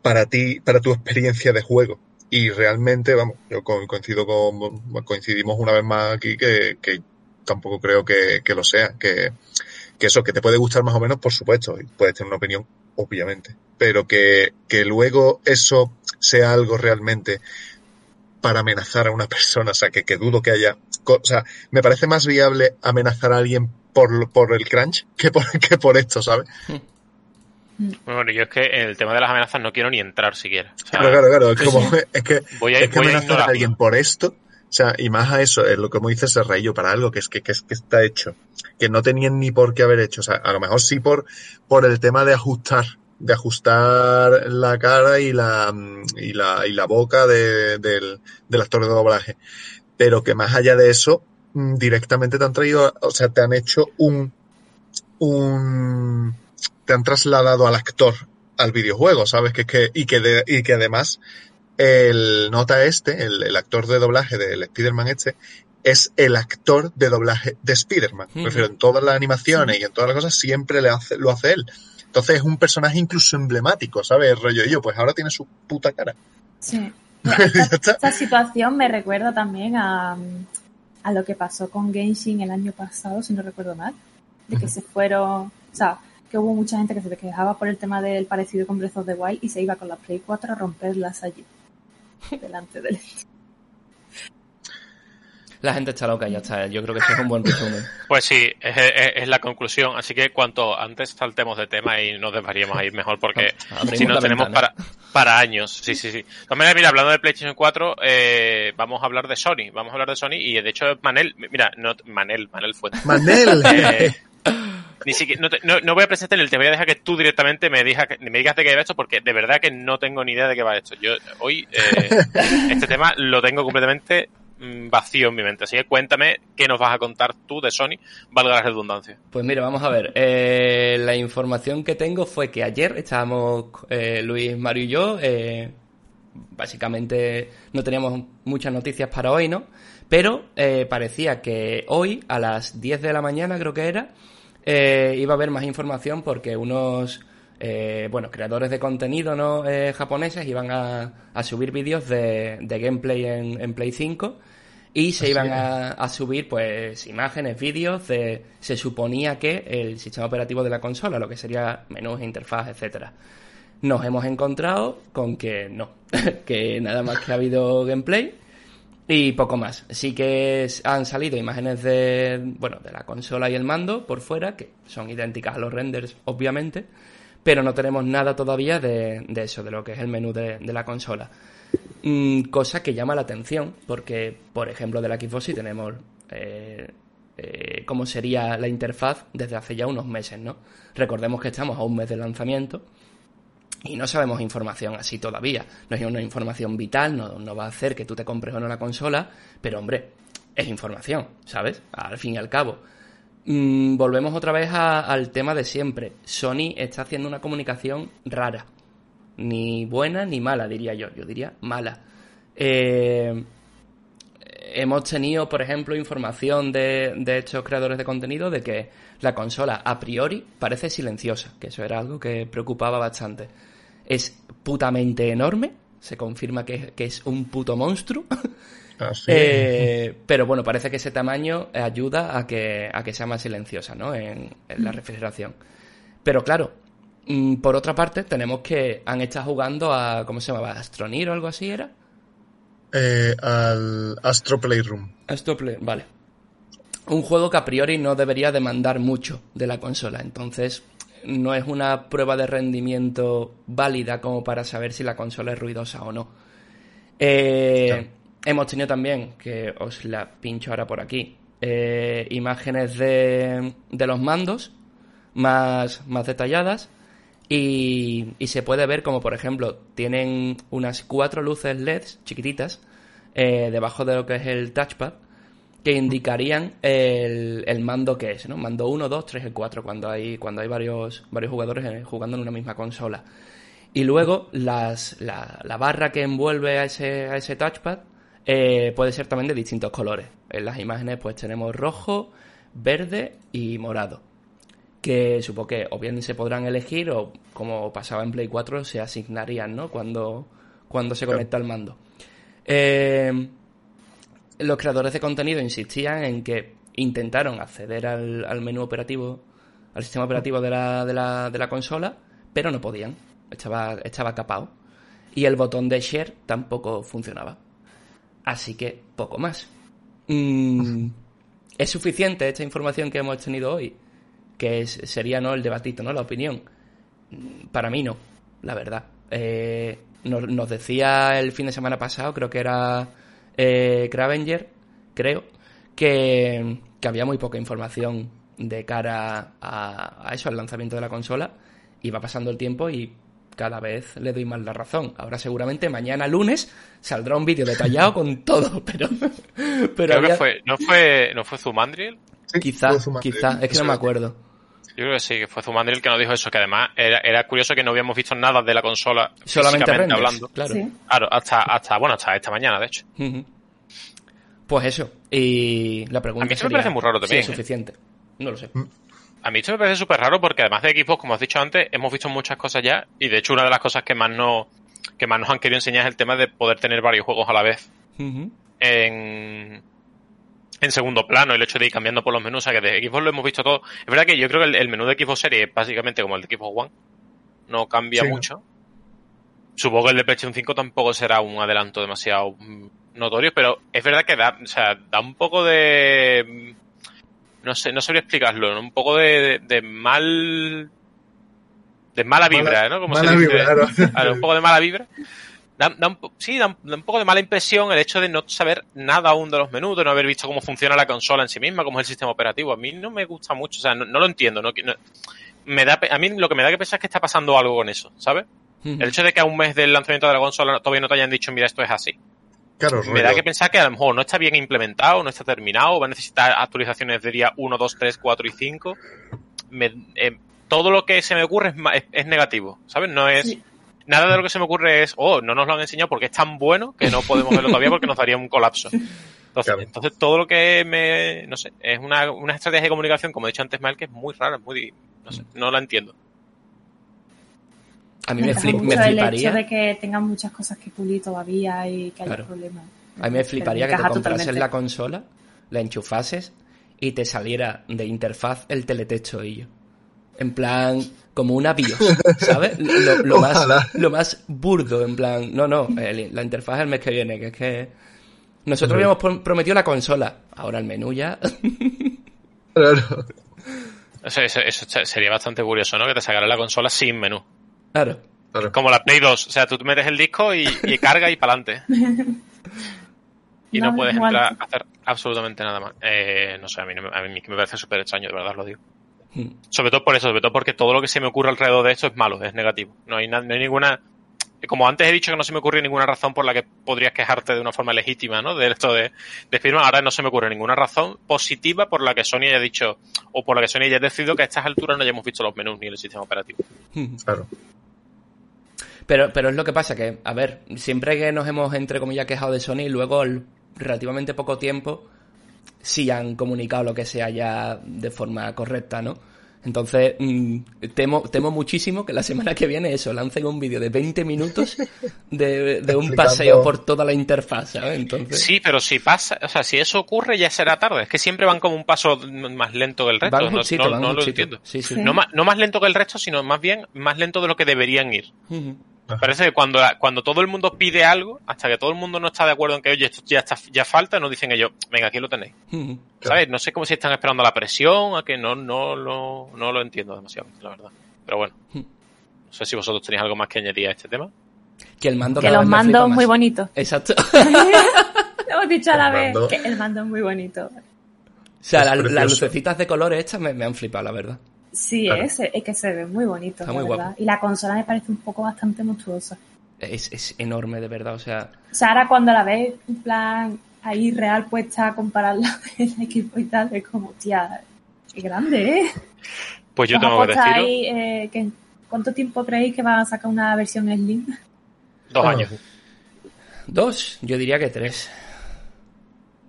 para ti, para tu experiencia de juego y realmente, vamos, yo coincido con, coincidimos una vez más aquí que, que tampoco creo que, que lo sea, que, que eso, que te puede gustar más o menos, por supuesto, y puedes tener una opinión, obviamente, pero que, que luego eso sea algo realmente para amenazar a una persona, o sea, que, que dudo que haya, o sea, me parece más viable amenazar a alguien por, por el crunch que por, que por esto, ¿sabes? Hmm. Bueno, yo es que en el tema de las amenazas no quiero ni entrar siquiera. claro, claro, claro. Es, como, es que, voy a, es que amenazar a, alguien por esto, o sea, y más a eso, es lo que como dices el rayo para algo que es que, que, es, que está hecho, que no tenían ni por qué haber hecho. O sea, a lo mejor sí por, por el tema de ajustar, de ajustar la cara y la, y la, y la boca de, del, del actor de doblaje. Pero que más allá de eso, mm, directamente te han traído, o sea, te han hecho un, un, te han trasladado al actor al videojuego, ¿sabes? Que, que, y, que y que además el nota este, el, actor de doblaje del Spider-Man este, es el actor de doblaje de Spider-Man. Prefiero en todas las animaciones y en todas las cosas siempre le hace, lo hace él. Entonces es un personaje incluso emblemático, ¿sabes? El rollo yo, pues ahora tiene su puta cara. Sí. Esta, situación me recuerda también a, a, lo que pasó con Genshin el año pasado, si no recuerdo mal, de que se fueron, o sea, que hubo mucha gente que se quejaba por el tema del parecido con Breath of the Wild y se iba con la Play 4 a romperlas allí, delante del la gente está loca, ya está. Yo creo que ese es un buen resumen. Pues sí, es, la conclusión. Así que cuanto antes saltemos de tema y nos desvariemos ahí mejor, porque si no tenemos para, para años. Sí, sí, sí. También, mira, hablando de PlayStation 4, eh, vamos a hablar de Sony. Vamos a hablar de Sony y de hecho Manel, mira, no, Manel, Manel fue. Manel. Eh, ni siquiera, no, no, voy a presentarte el te voy a dejar que tú directamente me, digas, me digas de qué va esto porque de verdad que no tengo ni idea de qué va esto. Yo hoy eh, este tema lo tengo completamente mm, vacío en mi mente. Así que cuéntame qué nos vas a contar tú de Sony, valga la redundancia. Pues mira, vamos a ver. Eh, la información que tengo fue que ayer estábamos eh, Luis, Mario y yo. Eh, básicamente no teníamos muchas noticias para hoy, ¿no? Pero parecía que hoy, a las 10 de la mañana, creo que era, iba a haber más información porque unos eh, bueno, creadores de contenido ¿no? Eh, japoneses iban a, subir vídeos de, gameplay en, Play 5 y se iban a, subir pues imágenes, vídeos de se suponía que el sistema operativo de la consola, lo que sería menús, interfaz, etcétera. Nos hemos encontrado con que no, que nada más que ha habido gameplay y poco más. Sí que han salido imágenes de bueno, de la consola y el mando por fuera que son idénticas a los renders, obviamente pero no tenemos nada todavía de, eso, de lo que es el menú de, la consola. Mm, cosa que llama la atención, porque, por ejemplo, de la Xbox sí tenemos eh, eh, cómo sería la interfaz desde hace ya unos meses, ¿no? Recordemos que estamos a un mes de lanzamiento y no sabemos información así todavía. No es una información vital, no, no va a hacer que tú te compres o no la consola, pero hombre, es información, ¿sabes? Al fin y al cabo. Mm, volvemos otra vez al tema de siempre. Sony está haciendo una comunicación rara. Ni buena ni mala, diría yo. Yo diría mala. Eh, hemos tenido, por ejemplo, información de, de estos creadores de contenido de que la consola a priori parece silenciosa, que eso era algo que preocupaba bastante. Es putamente enorme, se confirma que, que es un puto monstruo. Eh, pero bueno, parece que ese tamaño ayuda a que, a que sea más silenciosa ¿no? en, la refrigeración. Pero claro, mm, por otra parte, tenemos que han estado jugando a, ¿cómo se llamaba? ¿Astronir o algo así era? Eh, al Astro Playroom. Astro Play, vale. Un juego que a priori no debería demandar mucho de la consola, entonces no es una prueba de rendimiento válida como para saber si la consola es ruidosa o no. Eh, Hemos tenido también, que os la pincho ahora por aquí, eh, imágenes de, de, los mandos más, más detalladas y, y, se puede ver como, por ejemplo, tienen unas cuatro luces LEDs chiquititas eh, debajo de lo que es el touchpad que indicarían el, el, mando que es, ¿no? Mando 1, 2, 3 y 4 cuando hay, cuando hay varios, varios jugadores eh, jugando en una misma consola. Y luego las, la, la barra que envuelve a ese, a ese touchpad eh, puede ser también de distintos colores. En las imágenes pues tenemos rojo, verde y morado. Que supongo que o bien se podrán elegir o como pasaba en Play 4 se asignarían, ¿no? Cuando, cuando se conecta al mando. Eh, los creadores de contenido insistían en que intentaron acceder al, menú operativo, al sistema operativo de la, de la, de la consola, pero no podían. Estaba, estaba capado. Y el botón de share tampoco funcionaba. Así que poco más. Mm, ¿Es suficiente esta información que hemos tenido hoy? Que sería no el debatito, ¿no? La opinión. Mm, para mí no, la verdad. Eh, nos, decía el fin de semana pasado, creo que era eh, creo, que, había muy poca información de cara a, a, eso, al lanzamiento de la consola. Iba pasando el tiempo y cada vez le doy más la razón. Ahora seguramente mañana lunes saldrá un vídeo detallado con todo, pero... pero Creo que fue, ¿no fue, no fue Zumandriel? quizás, quizás, es que no me acuerdo. Yo creo que sí, que fue Zumandriel que nos dijo eso, que además era, curioso que no habíamos visto nada de la consola solamente hablando. Claro. claro, hasta, hasta, bueno, hasta esta mañana, de hecho. Pues eso, y la pregunta A mí me parece muy raro también. es ¿eh? suficiente. No lo sé. Mm. A mí esto me parece súper raro porque además de equipos, como has dicho antes, hemos visto muchas cosas ya y de hecho una de las cosas que más, no, que más nos han querido enseñar es el tema de poder tener varios juegos a la vez en, en segundo plano, el hecho de ir cambiando por los menús, o sea que de Xbox lo hemos visto todo. Es verdad que yo creo que el, menú de Xbox Series es básicamente como el de Xbox One, no cambia mucho. Supongo que el de PlayStation 5 tampoco será un adelanto demasiado notorio, pero es verdad que da, o sea, da un poco de no sé, no sabría explicarlo, un poco de, de, mal de mala vibra, ¿no? Como mala se dice, vibra, un poco de mala vibra. Da, un, sí, da un, poco de mala impresión el hecho de no saber nada aún de los menús, de no haber visto cómo funciona la consola en sí misma, cómo es el sistema operativo. A mí no me gusta mucho, o sea, no, lo entiendo. No, me da, a mí lo que me da que pensar es que está pasando algo con eso, ¿sabes? El hecho de que a un mes del lanzamiento de la consola todavía no te hayan dicho, mira, esto es así. Claro, me da que pensar que a lo mejor no está bien implementado, no está terminado, va a necesitar actualizaciones de día 1, 2, 3, 4 y 5. Eh, todo lo que se me ocurre es, es, negativo, ¿sabes? No es... Nada de lo que se me ocurre es, oh, no nos lo han enseñado porque es tan bueno que no podemos verlo todavía porque nos daría un colapso. Entonces, todo lo que me, no sé, es una, una estrategia de comunicación, como he dicho antes, Mal, que es muy rara, muy, no sé, no la entiendo. A mí me, fliparía. El hecho de que tengan muchas cosas que pulir todavía y que haya problemas. A mí me fliparía que te comprases la consola, la enchufases y te saliera de interfaz el teletexto y yo. En plan, como una BIOS, ¿sabes? Lo, más, lo más burdo, en plan, no, no, la interfaz el mes que viene, que es que nosotros habíamos prometido la consola, ahora el menú ya. claro. Eso, sería bastante curioso, ¿no? Que te sacara la consola sin menú. Claro. Como la Play 2, o sea, tú metes el disco y, carga y para adelante. y no, puedes entrar a hacer absolutamente nada más. Eh, no sé, a mí, a mí me parece súper extraño, de verdad lo digo. Hmm. Sobre todo por eso, sobre todo porque todo lo que se me ocurre alrededor de esto es malo, es negativo. No hay, no hay ninguna. Como antes he dicho que no se me ocurre ninguna razón por la que podrías quejarte de una forma legítima, ¿no? De esto de, de firma, ahora no se me ocurre ninguna razón positiva por la que Sony haya dicho, o por la que Sony haya decidido que a estas alturas no hayamos visto los menús ni el sistema operativo. Hmm. Claro. Pero, pero es lo que pasa, que, a ver, siempre que nos hemos, entre comillas, quejado de Sony, luego, relativamente poco tiempo, sí han comunicado lo que sea ya de forma correcta, ¿no? Entonces, mm, temo, temo muchísimo que la semana que viene eso, lancen un vídeo de 20 minutos de, de un paseo por toda la interfaz, ¿sabes? Entonces... Sí, pero si pasa, o sea, si eso ocurre ya será tarde. Es que siempre van como un paso más lento que el resto. no, no, lo entiendo. No, más, no más lento que el resto, sino más bien más lento de lo que deberían ir. Parece que cuando, cuando todo el mundo pide algo, hasta que todo el mundo no está de acuerdo en que, oye, esto ya, está, ya falta, nos dicen ellos, venga, aquí lo tenéis. ¿Sabes? No sé cómo si están esperando la presión, a que no, no, lo, no lo entiendo demasiado, la verdad. Pero bueno, no sé si vosotros tenéis algo más que añadir a este tema. Que el mando Que los mandos muy bonitos. Exacto. hemos dicho a la vez que el mando es muy bonito. O sea, las lucecitas de colores estas me han flipado, la verdad. Sí, es, es, que se ve muy bonito, Está muy verdad. Y la consola me parece un poco bastante monstruosa. Es, es enorme, de verdad, o sea... O sea, ahora cuando la ves, en plan, ahí real puesta a compararla con el equipo y tal, es como, tía, qué grande, ¿eh? Pues yo tengo que decirlo. Ahí, eh, ¿Cuánto tiempo creéis que van a sacar una versión Slim? Dos años. ¿Dos? Yo diría que tres.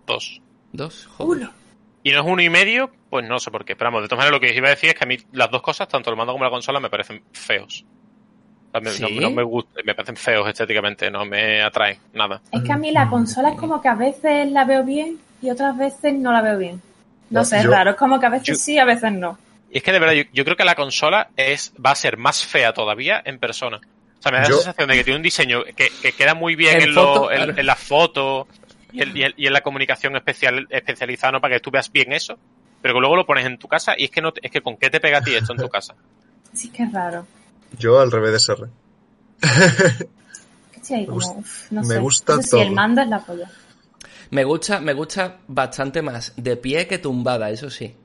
Dos. ¿Dos? Joder. Uno. Y no es uno y medio, pues no sé por qué. Pero vamos, de todas maneras lo que iba a decir es que a mí las dos cosas, tanto el mando como la consola, me parecen feos. no, me gustan, me parecen feos estéticamente, no me atraen nada. Es que a mí la consola es como que a veces la veo bien y otras veces no la veo bien. No sé, es raro, es como que a veces sí, a veces no. Y es que de verdad, yo, creo que la consola es va a ser más fea todavía en persona. O sea, me da la sensación de que tiene un diseño que, queda muy bien en, en, en las fotos y, en la comunicación especial, especializada, ¿no? Para que tú veas bien eso, pero que luego lo pones en tu casa y es que no es que con qué te pega a ti esto en tu casa. Sí, que es raro. Yo al revés de no me gusta todo. Si el mando es la polla. Me gusta, me gusta bastante más de pie que tumbada, eso sí.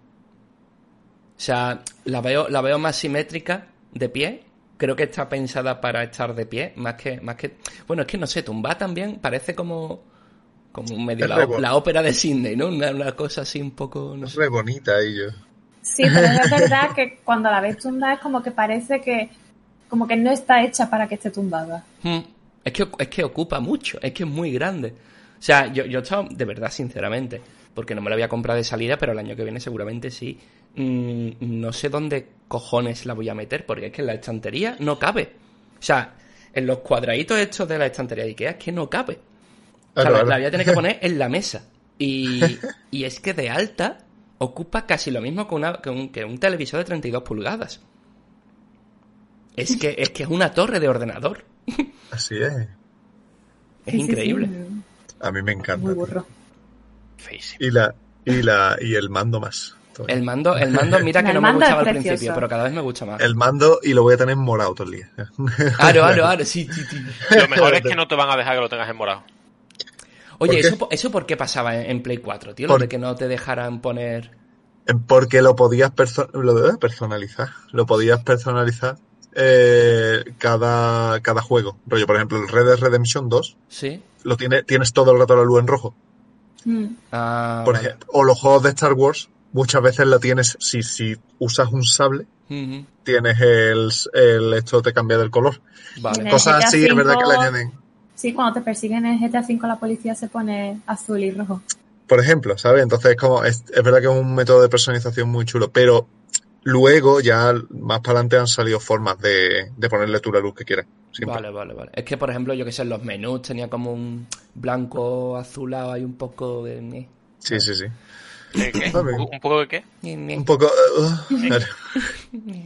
O sea, la veo, la veo más simétrica de pie. Creo que está pensada para estar de pie, más que, más que. Bueno, es que no sé, tumbada también parece como como medio la, ópera de Sydney, ¿no? Una, cosa así un poco... No sé. bonita ello. Sí, pero es verdad que cuando la ves tumbada es como que parece que como que no está hecha para que esté tumbada. Hmm. Es que, es que ocupa mucho, es que es muy grande. O sea, yo, yo he estado, de verdad, sinceramente, porque no me la voy a comprar de salida, pero el año que viene seguramente sí. Mm, no sé dónde cojones la voy a meter, porque es que en la estantería no cabe. O sea, en los cuadraditos estos de la estantería de Ikea es que no cabe. La, voy a tener que poner en la mesa. Y, y, es que de alta ocupa casi lo mismo que, una, que, un, que un televisor de 32 pulgadas. Es que, es que es una torre de ordenador. Así es. Es increíble. A mí me encanta. Muy burro. Y la, y la, y el mando más. El mando, el mando, mira que no me gustaba al principio, pero cada vez me gusta más. El mando y lo voy a tener morado todo el día. Aro, aro, aro, sí, sí, sí. Lo mejor es que no te van a dejar que lo tengas en morado. Oye, ¿eso, ¿eso por qué pasaba en, Play 4, tío? Lo de que no te dejaran poner... Porque lo podías lo personalizar. Lo podías personalizar eh, cada, cada juego. Rollo, por ejemplo, el Red Dead Redemption 2. Sí. Lo tiene, tienes todo el rato la luz en rojo. Mm. Ah, Por vale. ejemplo, o los juegos de Star Wars, muchas veces la tienes, si, si usas un sable, tienes el, el esto te cambia del color. Vale. Cosas así, es verdad que le añaden. Sí, cuando te persiguen en GTA V la policía se pone azul y rojo. Por ejemplo, ¿sabes? Entonces, como es, es verdad que es un método de personalización muy chulo, pero luego ya más para adelante han salido formas de, de ponerle tú la luz que quieras. Siempre. Vale, vale, vale. Es que, por ejemplo, yo que sé, en los menús tenía como un blanco azulado ahí un poco de... Sí, sí, sí. ¿Qué, qué? ¿Un poco de qué? Un poco. uh.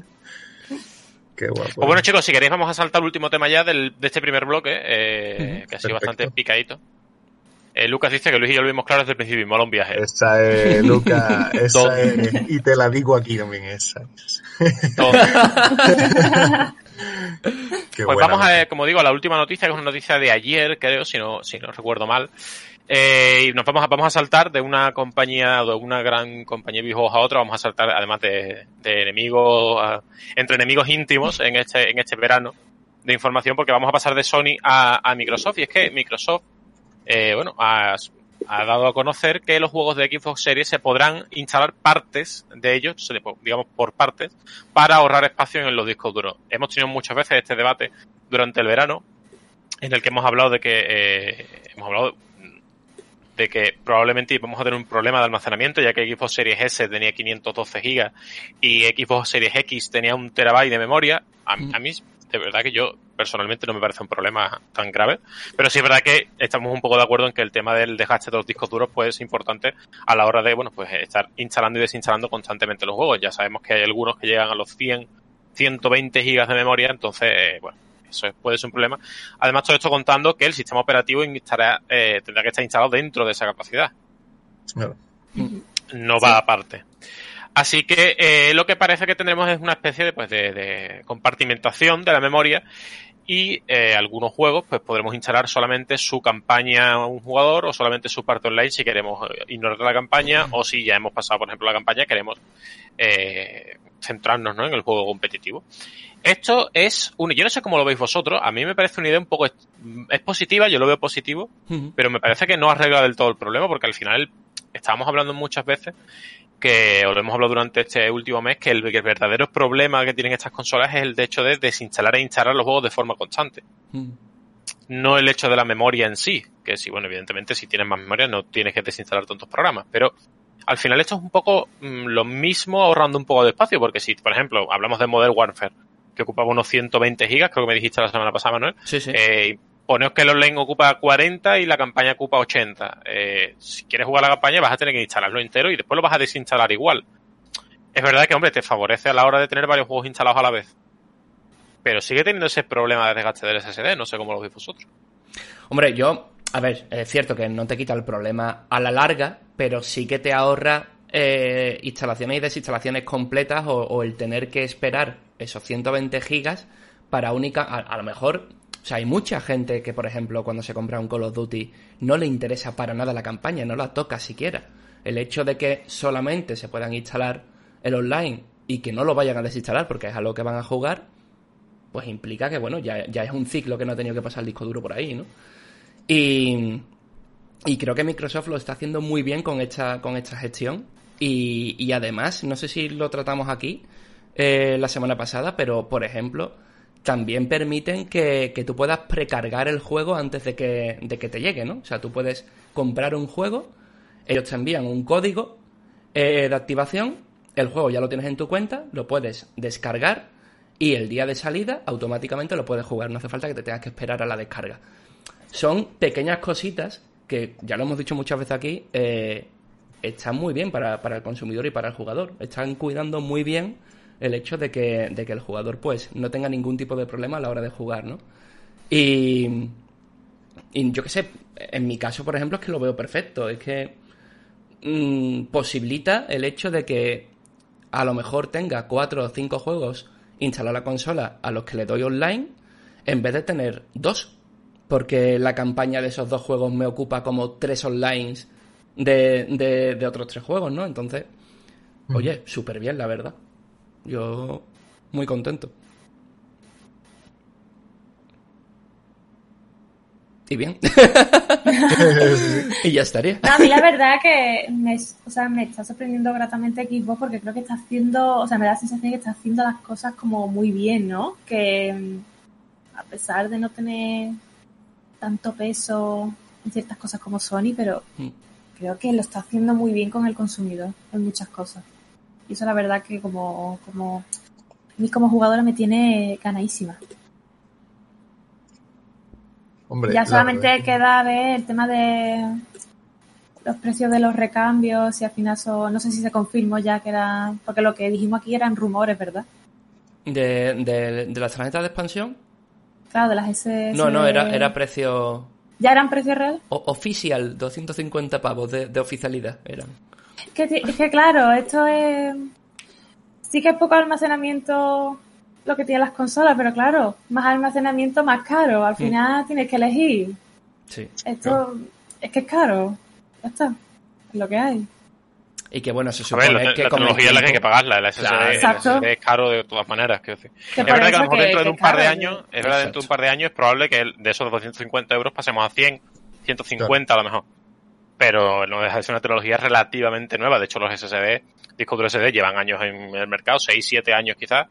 Qué guapo. Pues bueno, chicos, si queréis vamos a saltar el último tema ya del, de este primer bloque, eh, que ha sido Perfecto. bastante picadito. Eh, Lucas dice que Luis y yo lo vimos claro desde el principio mola un viaje. Esa es, Luca, esa es, y te la digo aquí también, esa es. Pues vamos, a, como digo, a la última noticia, que es una noticia de ayer, creo, si no, si no recuerdo mal. Eh, y nos vamos a, vamos a saltar de una compañía, de una gran compañía de videojuegos a otra, vamos a saltar además de, enemigos, entre enemigos íntimos en este, en este verano de información, porque vamos a pasar de Sony a, Microsoft. Y es que Microsoft, eh, bueno, ha, dado a conocer que los juegos de Xbox Series se podrán instalar partes de ellos, digamos por partes, para ahorrar espacio en los discos duros. Hemos tenido muchas veces este debate durante el verano, en el que hemos hablado de que eh, hemos hablado de que probablemente vamos a tener un problema de almacenamiento, ya que Xbox Series S tenía 512 gigas y Xbox Series X tenía un terabyte de memoria. A, Mm. a mí, de verdad que yo personalmente no me parece un problema tan grave, pero sí es verdad que estamos un poco de acuerdo en que el tema del desgaste de los discos duros pues es importante a la hora de, bueno, pues estar instalando y desinstalando constantemente los juegos. Ya sabemos que hay algunos que llegan a los 100, 120 gigas de memoria, entonces, eh, bueno, eso es- puede ser un problema. Además, todo esto contando que el sistema operativo instará, eh, tendrá que estar instalado dentro de esa capacidad, Claro. no va aparte. Así que eh, lo que parece que tendremos es una especie de, pues, de, de compartimentación de la memoria y eh, algunos juegos pues podremos instalar solamente su campaña a un jugador o solamente su parte online si queremos eh, ignorar la campaña o si ya hemos pasado por ejemplo la campaña queremos eh, centrarnos ¿no? en el juego competitivo. Esto es un, yo no sé cómo lo veis vosotros, a mí me parece una idea un poco, es positiva, yo lo veo positivo, pero me parece que no arregla del todo el problema porque al final estábamos hablando muchas veces que, o lo hemos hablado durante este último mes, que el, que el verdadero problema que tienen estas consolas es el de hecho de desinstalar e instalar los juegos de forma constante. Ujú. No el hecho de la memoria en sí, que sí, bueno, evidentemente si tienes más memoria no tienes que desinstalar tantos programas, pero al final esto es un poco mm, lo mismo ahorrando un poco de espacio, porque si, por ejemplo, hablamos de Modern Warfare, que ocupaba unos 120 gigas, creo que me dijiste la semana pasada, Manuel, Sí, sí. eh, poneos que el online ocupa 40 y la campaña ocupa 80. Eh, si quieres jugar la campaña vas a tener que instalarlo entero y después lo vas a desinstalar igual. Es verdad que, hombre, te favorece a la hora de tener varios juegos instalados a la vez. Pero sigue teniendo ese problema de desgaste del SSD, no sé cómo lo veis vosotros. Hombre, yo, a ver, es cierto que no te quita el problema a la larga, pero sí que te ahorra eh, instalaciones y desinstalaciones completas o, el tener que esperar esos 120 gigas para única, a lo mejor, o sea, hay mucha gente que, por ejemplo, cuando se compra un Call of Duty no le interesa para nada la campaña, no la toca siquiera. El hecho de que solamente se puedan instalar el online y que no lo vayan a desinstalar porque es a lo que van a jugar, pues implica que, bueno, ya, ya es un ciclo que no ha tenido que pasar el disco duro por ahí, ¿no? Y, y creo que Microsoft lo está haciendo muy bien con esta, con esta gestión. Y, y además, no sé si lo tratamos aquí eh, la semana pasada, pero por ejemplo, también permiten que, que tú puedas precargar el juego antes de que, de que te llegue, ¿no? O sea, tú puedes comprar un juego, ellos te envían un código eh, de activación, el juego ya lo tienes en tu cuenta, lo puedes descargar y el día de salida automáticamente lo puedes jugar, no hace falta que te tengas que esperar a la descarga. Son pequeñas cositas que, ya lo hemos dicho muchas veces aquí, eh, están muy bien para, para el consumidor y para el jugador. Están cuidando muy bien el hecho de que, de que el jugador pues no tenga ningún tipo de problema a la hora de jugar, ¿no? Y, y yo qué sé, en mi caso, por ejemplo, es que lo veo perfecto. Es que mm, posibilita el hecho de que a lo mejor tenga cuatro o cinco juegos instalados la consola a los que le doy online, en vez de tener dos. Porque la campaña de esos dos juegos me ocupa como tres online de, de, de otros tres juegos, ¿no? Entonces, oye, súper bien, la verdad. Yo muy contento. y bien. y ya estaría. A mí la verdad que me, o sea, me está sorprendiendo gratamente Xbox porque creo que está haciendo, o sea, me da la sensación que está haciendo las cosas como muy bien, ¿no? Que mm, a pesar de no tener tanto peso en ciertas cosas como Sony, pero mm. creo que lo está haciendo muy bien con el consumidor en muchas cosas. Y eso la verdad que como, como, a mí como jugadora me tiene ganadísima ya solamente queda ver el tema de los precios de los recambios, y al final no sé si se confirmó ya que era, porque lo que dijimos aquí eran rumores, ¿verdad? ¿De, de, las tarjetas de expansión? Claro, de las S. No, no, era, era precio... ¿Ya eran precio real? oficial, 250 pavos de, de oficialidad eran. Que, es que claro, esto es... Sí que es poco almacenamiento lo que tienen las consolas, pero claro, más almacenamiento, más caro. Al mm. final tienes que elegir. Sí. Esto es que es caro. Ya está. Es lo que hay. Y que bueno, se supone la, que la tecnología es la que hay que pagarla, el SSD, es caro de todas maneras. Que decir. es verdad que a lo mejor dentro de un par de años, es verdad dentro de un par de años es probable que de esos 250 euros pasemos a 100, 150 a lo mejor. Pero no deja de ser una tecnología relativamente nueva. De hecho, los SSD, discos de SD llevan años en el mercado, 6, 7 años quizás.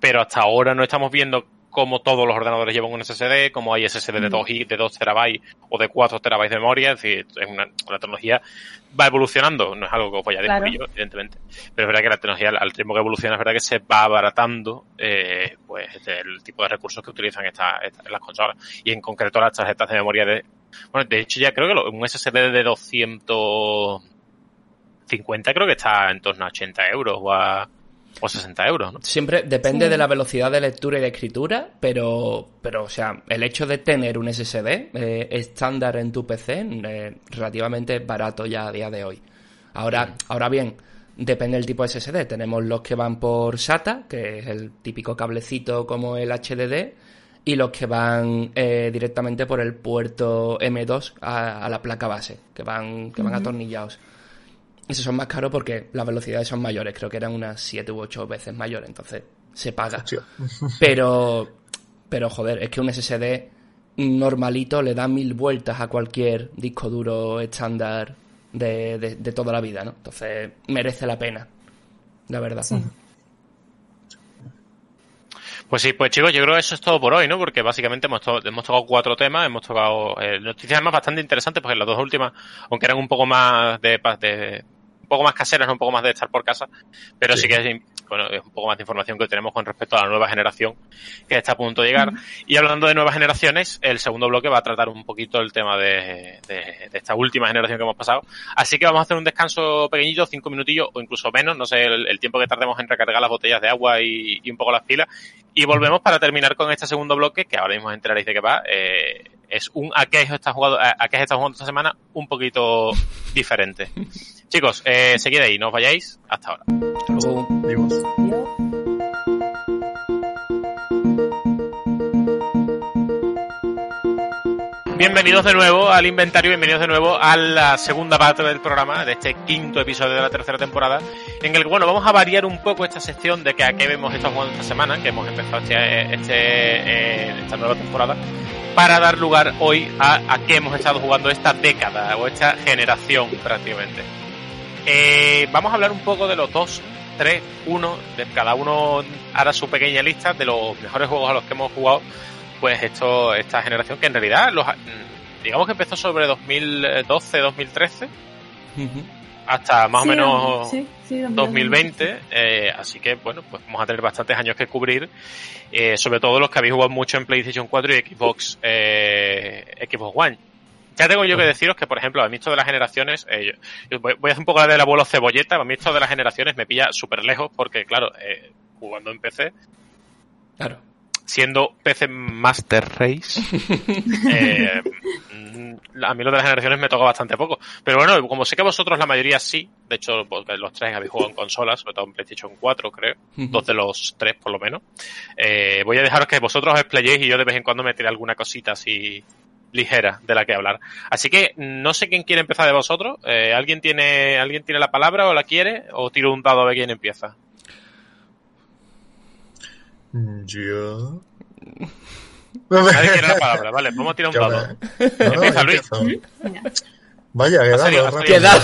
Pero hasta ahora no estamos viendo cómo todos los ordenadores llevan un SSD, como hay SSD de 2, mm. de 2 terabytes o de 4 terabytes de memoria, es decir, es una, tecnología va evolucionando, no es algo que os vaya a yo, evidentemente, pero es verdad que la tecnología al ritmo que evoluciona es verdad que se va abaratando eh, pues el tipo de recursos que utilizan esta, las consolas. Y en concreto las tarjetas de memoria de bueno, de hecho ya creo que un SSD de 250 creo que está en torno a 80 euros o a o 60 euros, ¿no? Siempre depende de la velocidad de lectura y de escritura, pero, pero o sea, el hecho de tener un SSD eh, estándar en tu PC eh, relativamente barato ya a día de hoy. Ahora, ahora bien, depende del tipo de SSD. Tenemos los que van por SATA, que es el típico cablecito como el HDD, y los que van eh, directamente por el puerto M2 a, la placa base, que van, que van atornillados. Esos son más caros porque las velocidades son mayores, creo que eran unas 7 u 8 veces mayores, entonces se paga. Pero, pero joder, es que un SSD normalito le da mil vueltas a cualquier disco duro estándar de, de, toda la vida, ¿no? Entonces merece la pena, la verdad. Pues sí, pues chicos, yo creo que eso es todo por hoy, ¿no? Porque básicamente hemos, hemos tocado cuatro temas, hemos tocado eh, noticias además bastante interesantes, porque las dos últimas, aunque eran un poco más de, de poco más caseras, un poco más de estar por casa, pero sí, que es, bueno, es un poco más de información que tenemos con respecto a la nueva generación que está a punto de llegar. Y hablando de nuevas generaciones, el segundo bloque va a tratar un poquito el tema de, esta última generación que hemos pasado. Así que vamos a hacer un descanso pequeñito, cinco minutillos o incluso menos, no sé, el, tiempo que tardemos en recargar las botellas de agua y, un poco las pilas. Y volvemos para terminar con este segundo bloque, que ahora mismo enteraréis de qué va. Eh, es un a qué está jugando, a, qué está jugando esta semana un poquito diferente. Chicos, eh, seguid ahí, no os vayáis. Hasta ahora. Bienvenidos de nuevo al inventario, bienvenidos de nuevo a la segunda parte del programa, de este quinto episodio de la tercera temporada, en el que, bueno, vamos a variar un poco esta sección de que a qué hemos estado jugando esta semana, que hemos empezado este, este eh, esta nueva temporada, para dar lugar hoy a, a qué hemos estado jugando esta década o esta generación prácticamente. Eh, vamos a hablar un poco de los dos, tres, uno, de cada uno hará su pequeña lista de los mejores juegos a los que hemos jugado, pues esto, esta generación que en realidad los, digamos que empezó sobre 2012, 2013. Hasta más o menos 2020, eh, así que bueno, pues vamos a tener bastantes años que cubrir, eh, sobre todo los que habéis jugado mucho en PlayStation 4 y Xbox, Xbox One ya tengo yo que deciros que, por ejemplo, a mí esto de las generaciones, eh, voy, a hacer un poco la del abuelo cebolleta, a mí esto de las generaciones me pilla súper lejos porque, claro, eh, jugando en PC, claro. siendo PC Master Race, eh, a mí lo de las generaciones me toca bastante poco. Pero bueno, como sé que vosotros la mayoría sí, de hecho los tres habéis jugado en consolas, sobre todo en PlayStation 4 creo, dos de los tres por lo menos, voy a dejaros que vosotros os playéis y yo de vez en cuando me tire alguna cosita así ligera de la que hablar. Así que no sé quién quiere empezar de vosotros. Eh, ¿Alguien tiene alguien tiene la palabra o la quiere? ¿O tiro un dado a ver quién empieza? Yo. Nadie quiere la palabra, vale, vamos a tirar un dado. Empieza Luis. Vaya, que dado. ¿Qué dado?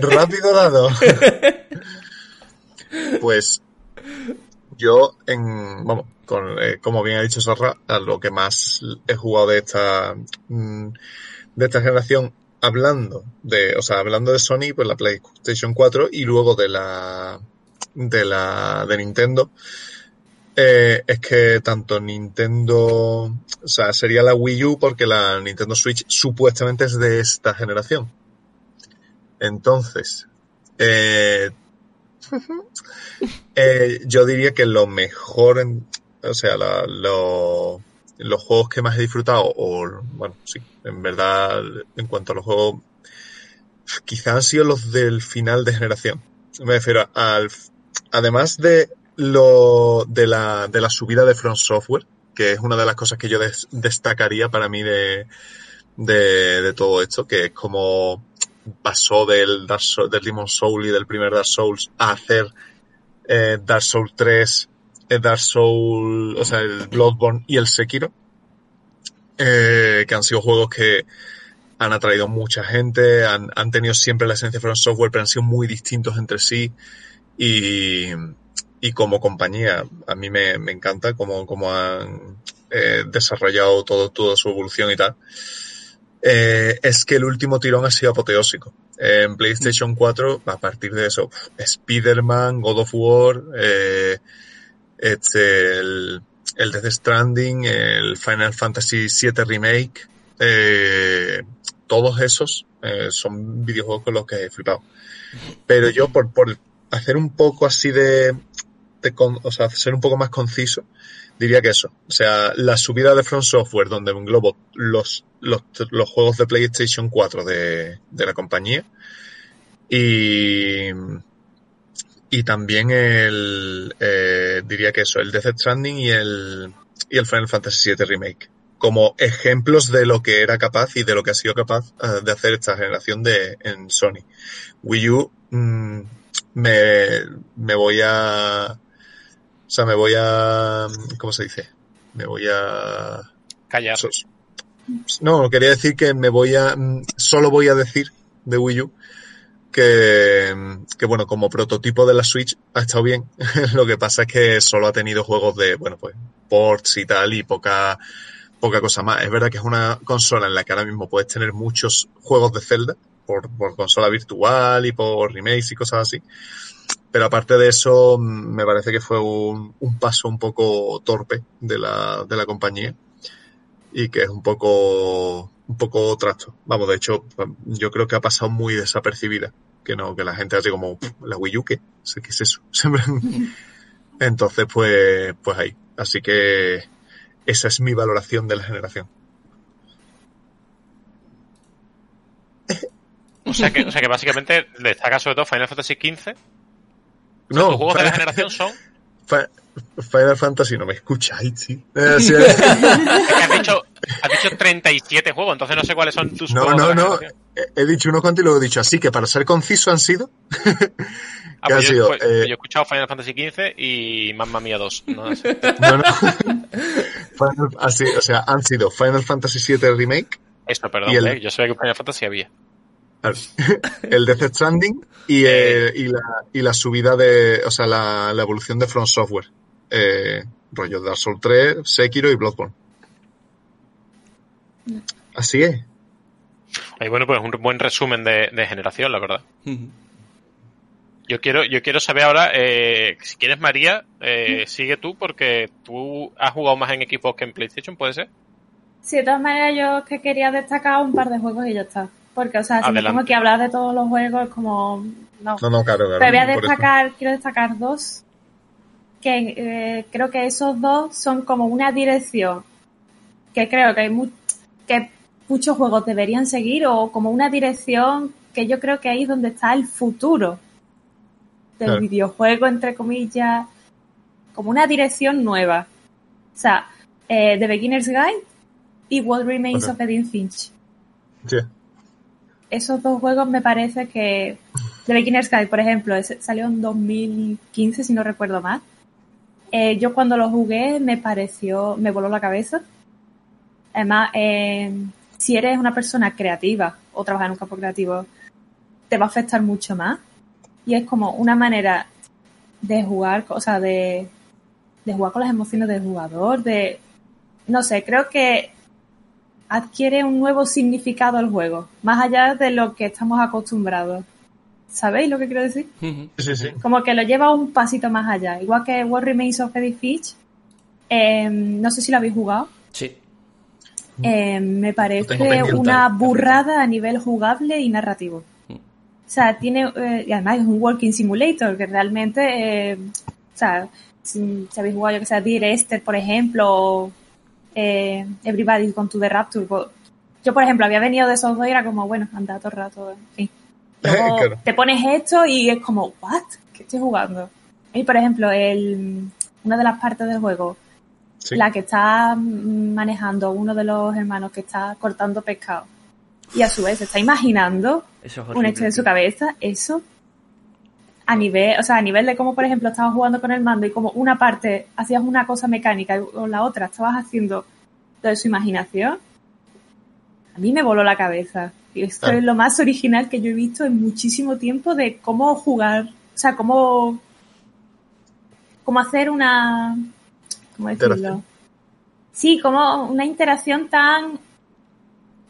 Rápido dado. Pues yo, en, vamos, con, eh, como bien ha dicho Sarra, a lo que más he jugado de esta, mm, de esta generación, hablando de, o sea, hablando de Sony, pues la PlayStation 4 y luego de la, de la, de Nintendo, eh, es que tanto Nintendo, o sea, sería la Wii U porque la Nintendo Switch supuestamente es de esta generación. Entonces, eh, eh, yo diría que lo mejor, en, o sea, la, lo, los juegos que más he disfrutado, o bueno, sí, en verdad, en cuanto a los juegos, quizás han sido los del final de generación. Me refiero al, además de lo, de la, de la subida de Front Software, que es una de las cosas que yo destacaría para mí de, de, de todo esto, que es como pasó del, Dark del Demon Soul y del primer Dark Souls a hacer eh, Dark Souls 3, eh, Dark Souls, o sea, el Bloodborne y el Sekiro, eh, que han sido juegos que han atraído mucha gente, han, han tenido siempre la esencia de From Software, pero han sido muy distintos entre sí y, y como compañía a mí me, me encanta cómo, cómo han eh, desarrollado todo, toda su evolución y tal es que el último tirón ha sido apoteósico. En PlayStation 4, a partir de eso, Spider-Man, God of War, este, el, el Death Stranding, el Final Fantasy VII Remake, eh, todos esos eh, son videojuegos con los que he flipado. Pero yo, por, por hacer un poco así de, de con, o sea, ser un poco más conciso, diría que eso. O sea, la subida de Front Software, donde englobo los, los, los juegos de PlayStation 4 de, de la compañía. Y, y también el, eh, diría que eso, el Death Stranding y el, y el Final Fantasy VII Remake. Como ejemplos de lo que era capaz y de lo que ha sido capaz uh, de hacer esta generación de, en Sony. Wii U, mmm, me, me voy a, o sea, me voy a. ¿Cómo se dice? Me voy a. Callar. No, quería decir que me voy a. Solo voy a decir de Wii U que, que bueno, como prototipo de la Switch ha estado bien. Lo que pasa es que solo ha tenido juegos de, bueno, pues, ports y tal y poca, poca cosa más. Es verdad que es una consola en la que ahora mismo puedes tener muchos juegos de Zelda por, por consola virtual y por remakes y cosas así. Pero aparte de eso, me parece que fue un, un paso un poco torpe de la, de la compañía y que es un poco, un poco trasto. Vamos, de hecho, yo creo que ha pasado muy desapercibida. Que no, que la gente hace como, la Wii U, ¿qué? ¿Qué es eso? Entonces, pues, pues ahí. Así que esa es mi valoración de la generación. O sea que, o sea que básicamente destaca sobre todo Final Fantasy XV no, ¿Tus juegos de la generación son? Final Fantasy, no me escucháis, sí. Eh, sí es has, dicho, has dicho 37 juegos, entonces no sé cuáles son tus no, juegos. No, no, no. He dicho unos cuantos y luego he dicho así, que para ser conciso han sido. ah, pues yo, sido, eh... yo, he escuchado Final Fantasy XV y Mamma Mia 2. No, no, no. Final, así, o sea, han sido Final Fantasy VII Remake. Eso, perdón, el... eh, yo sabía que Final Fantasy había. el Death Stranding y, eh, y, la, y la subida de, o sea, la, la evolución de Front Software. Rollo Dark Souls 3, Sekiro y Bloodborne. Así es. Y bueno, pues un buen resumen de, de generación, la verdad. Yo quiero, yo quiero saber ahora, eh, si quieres María, eh, sigue tú porque tú has jugado más en equipos que en PlayStation, ¿puede ser? Sí, de todas maneras yo que quería destacar un par de juegos y ya está. Porque, o sea, si Adelante. me tengo que hablar de todos los juegos, como. No, no, no claro, claro. Pero voy a destacar, quiero destacar dos. Que eh, creo que esos dos son como una dirección que creo que hay mu que muchos juegos deberían seguir o como una dirección que yo creo que ahí es donde está el futuro del claro. videojuego, entre comillas, como una dirección nueva. O sea, eh, The Beginner's Guide y What Remains okay. of Edith Finch. Sí esos dos juegos me parece que The Beginner's Guide, por ejemplo, salió en 2015, si no recuerdo mal. Eh, yo cuando lo jugué me pareció, me voló la cabeza. Además, eh, si eres una persona creativa o trabajas en un campo creativo, te va a afectar mucho más. Y es como una manera de jugar, o sea, de, de jugar con las emociones del jugador, de, no sé, creo que adquiere un nuevo significado el juego, más allá de lo que estamos acostumbrados. ¿Sabéis lo que quiero decir? Sí, sí. Como que lo lleva un pasito más allá. Igual que What Remains of Edith Finch. Eh, no sé si lo habéis jugado. Eh, me parece una burrada a nivel jugable y narrativo. O sea, tiene, eh, y además es un walking simulator que realmente, eh, o sea, si, si, habéis jugado, yo que sé, Dear Esther, por ejemplo, o eh, Everybody con to the Rapture. Pues, yo, por ejemplo, había venido de esos dos y era como, bueno, anda todo el rato, en fin. Luego claro. te pones esto y es como, ¿what? ¿Qué estoy jugando? Y, por ejemplo, el, una de las partes del juego, sí. la que está manejando uno de los hermanos que está cortando pescado y a su vez está imaginando un hecho en su cabeza, eso a nivel, o sea, a nivel de cómo, por ejemplo, estabas jugando con el mando y como una parte hacías una cosa mecánica y la otra estabas haciendo de su imaginación, a mí me voló la cabeza. Y esto ah. es lo más original que yo he visto en muchísimo tiempo de cómo jugar, o sea, cómo, cómo hacer una, ¿cómo decirlo? Sí, como una interacción tan,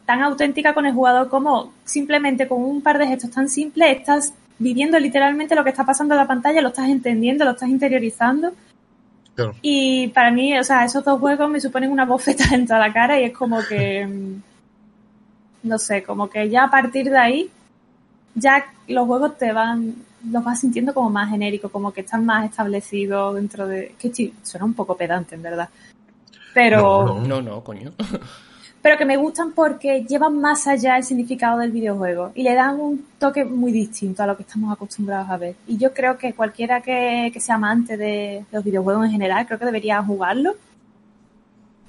tan auténtica con el jugador como simplemente con un par de gestos tan simples estás viviendo literalmente lo que está pasando en la pantalla, lo estás entendiendo, lo estás interiorizando. Claro. Y para mí, o sea, esos dos juegos me suponen una bofeta en toda la cara y es como que, no sé, como que ya a partir de ahí, ya los juegos te van, los vas sintiendo como más genéricos, como que están más establecidos dentro de, que suena un poco pedante, en verdad. Pero... No, no, no, coño. pero que me gustan porque llevan más allá el significado del videojuego y le dan un toque muy distinto a lo que estamos acostumbrados a ver. Y yo creo que cualquiera que, que sea amante de, de, los videojuegos en general, creo que debería jugarlo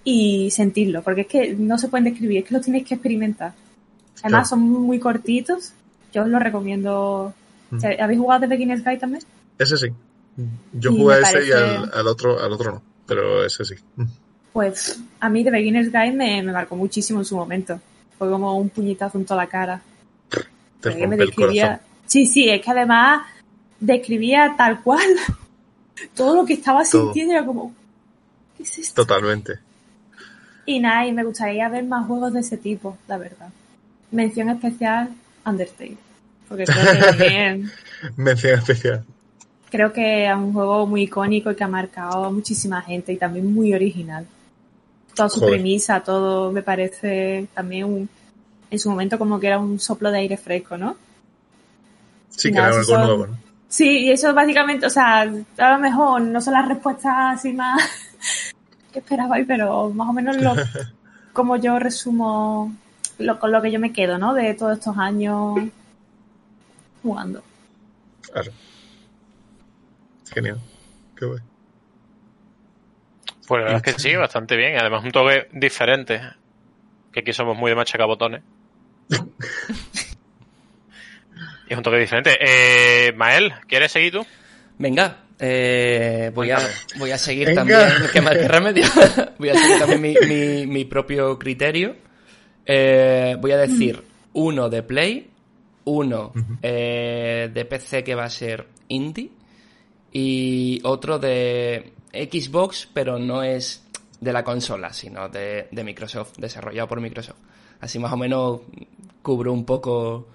y sentirlo, porque es que no se pueden describir, es que los tienes que experimentar. Además claro. son muy cortitos, yo os lo recomiendo. ¿Habéis jugado The Beginner's Guide también? Ese sí. Yo jugué ese parece... y al, al, otro, al otro no, pero ese sí pues a mí The Beginner's Guide me, me, marcó muchísimo en su momento. Fue como un puñetazo en toda la cara. Te me describía. Sí, sí, es que además describía tal cual todo lo que estaba todo. sintiendo. Era como, ¿qué es esto? Totalmente. Y nada, y me gustaría ver más juegos de ese tipo, la verdad. Mención especial, Undertale. Porque creo que también. Mención especial. Creo que es un juego muy icónico y que ha marcado a muchísima gente y también muy original toda su Joder. premisa, todo me parece también un, en su momento como que era un soplo de aire fresco, ¿no? Sí, que era algo nuevo, ¿no? Sí, y eso básicamente, o sea, a lo mejor no son las respuestas así más que esperabais, pero más o menos lo, como yo resumo lo, con lo que yo me quedo, ¿no? De todos estos años jugando. Claro. Genial. Qué bueno. Pues la verdad es que sí, bastante bien. Además, un toque diferente. Que aquí somos muy de machacabotones. y es un toque diferente. Eh, Mael, ¿quieres seguir tú? Venga, eh, voy, a, voy a seguir Venga. también. ¿Qué más que remedio? voy a seguir también mi, mi, mi propio criterio. Eh, voy a decir uno de Play, uno uh -huh. eh, de PC que va a ser indie y otro de Xbox, pero no es de la consola, sino de, de, Microsoft, desarrollado por Microsoft. Así más o menos cubro un poco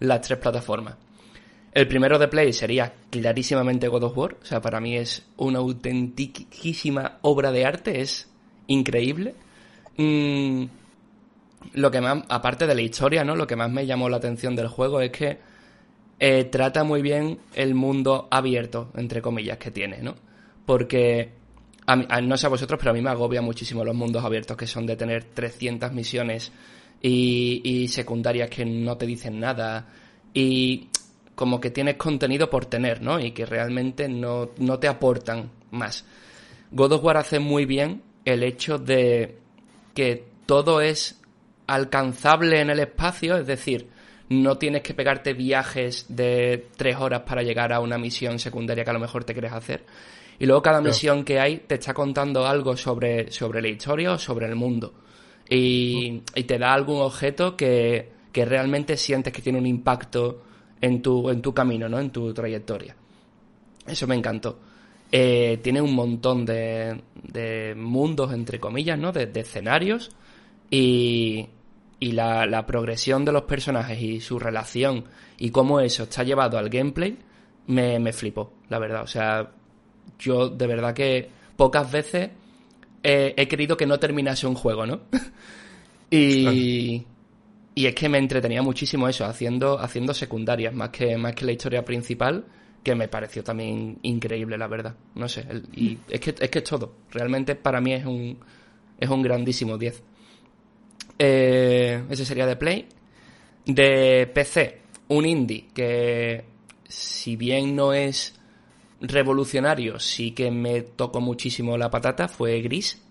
las tres plataformas. El primero de Play sería clarísimamente God of War, o sea, para mí es una autentiquísima obra de arte, es increíble. Mm, lo que más, aparte de la historia, ¿no? Lo que más me llamó la atención del juego es que eh, trata muy bien el mundo abierto, entre comillas, que tiene, ¿no? porque a mí, no sé a vosotros, pero a mí me agobia muchísimo los mundos abiertos que son de tener 300 misiones y, y secundarias que no te dicen nada y como que tienes contenido por tener, ¿no? Y que realmente no, no te aportan más. God of War hace muy bien el hecho de que todo es alcanzable en el espacio, es decir, no tienes que pegarte viajes de tres horas para llegar a una misión secundaria que a lo mejor te quieres hacer, Y luego cada misión que hay te está contando algo sobre, sobre la historia o sobre el mundo. Y, y te da algún objeto que, que realmente sientes que tiene un impacto en tu, en tu camino, ¿no? En tu trayectoria. Eso me encantó. Eh, tiene un montón de, de mundos, entre comillas, ¿no? De, escenarios. Y, y la, la, progresión de los personajes y su relación y cómo eso está llevado al gameplay, me, me flipó, la verdad. O sea, yo de verdad que pocas veces he querido que no terminase un juego, ¿no? y, y es que me entretenía muchísimo eso, haciendo, haciendo secundarias, más que, más que la historia principal, que me pareció también increíble, la verdad. No sé, y es que, es que es todo. Realmente para mí es un, es un grandísimo 10. Eh, ese sería de Play. De PC, un indie que, si bien no es revolucionario, sí que me tocó muchísimo la patata, fue Gris,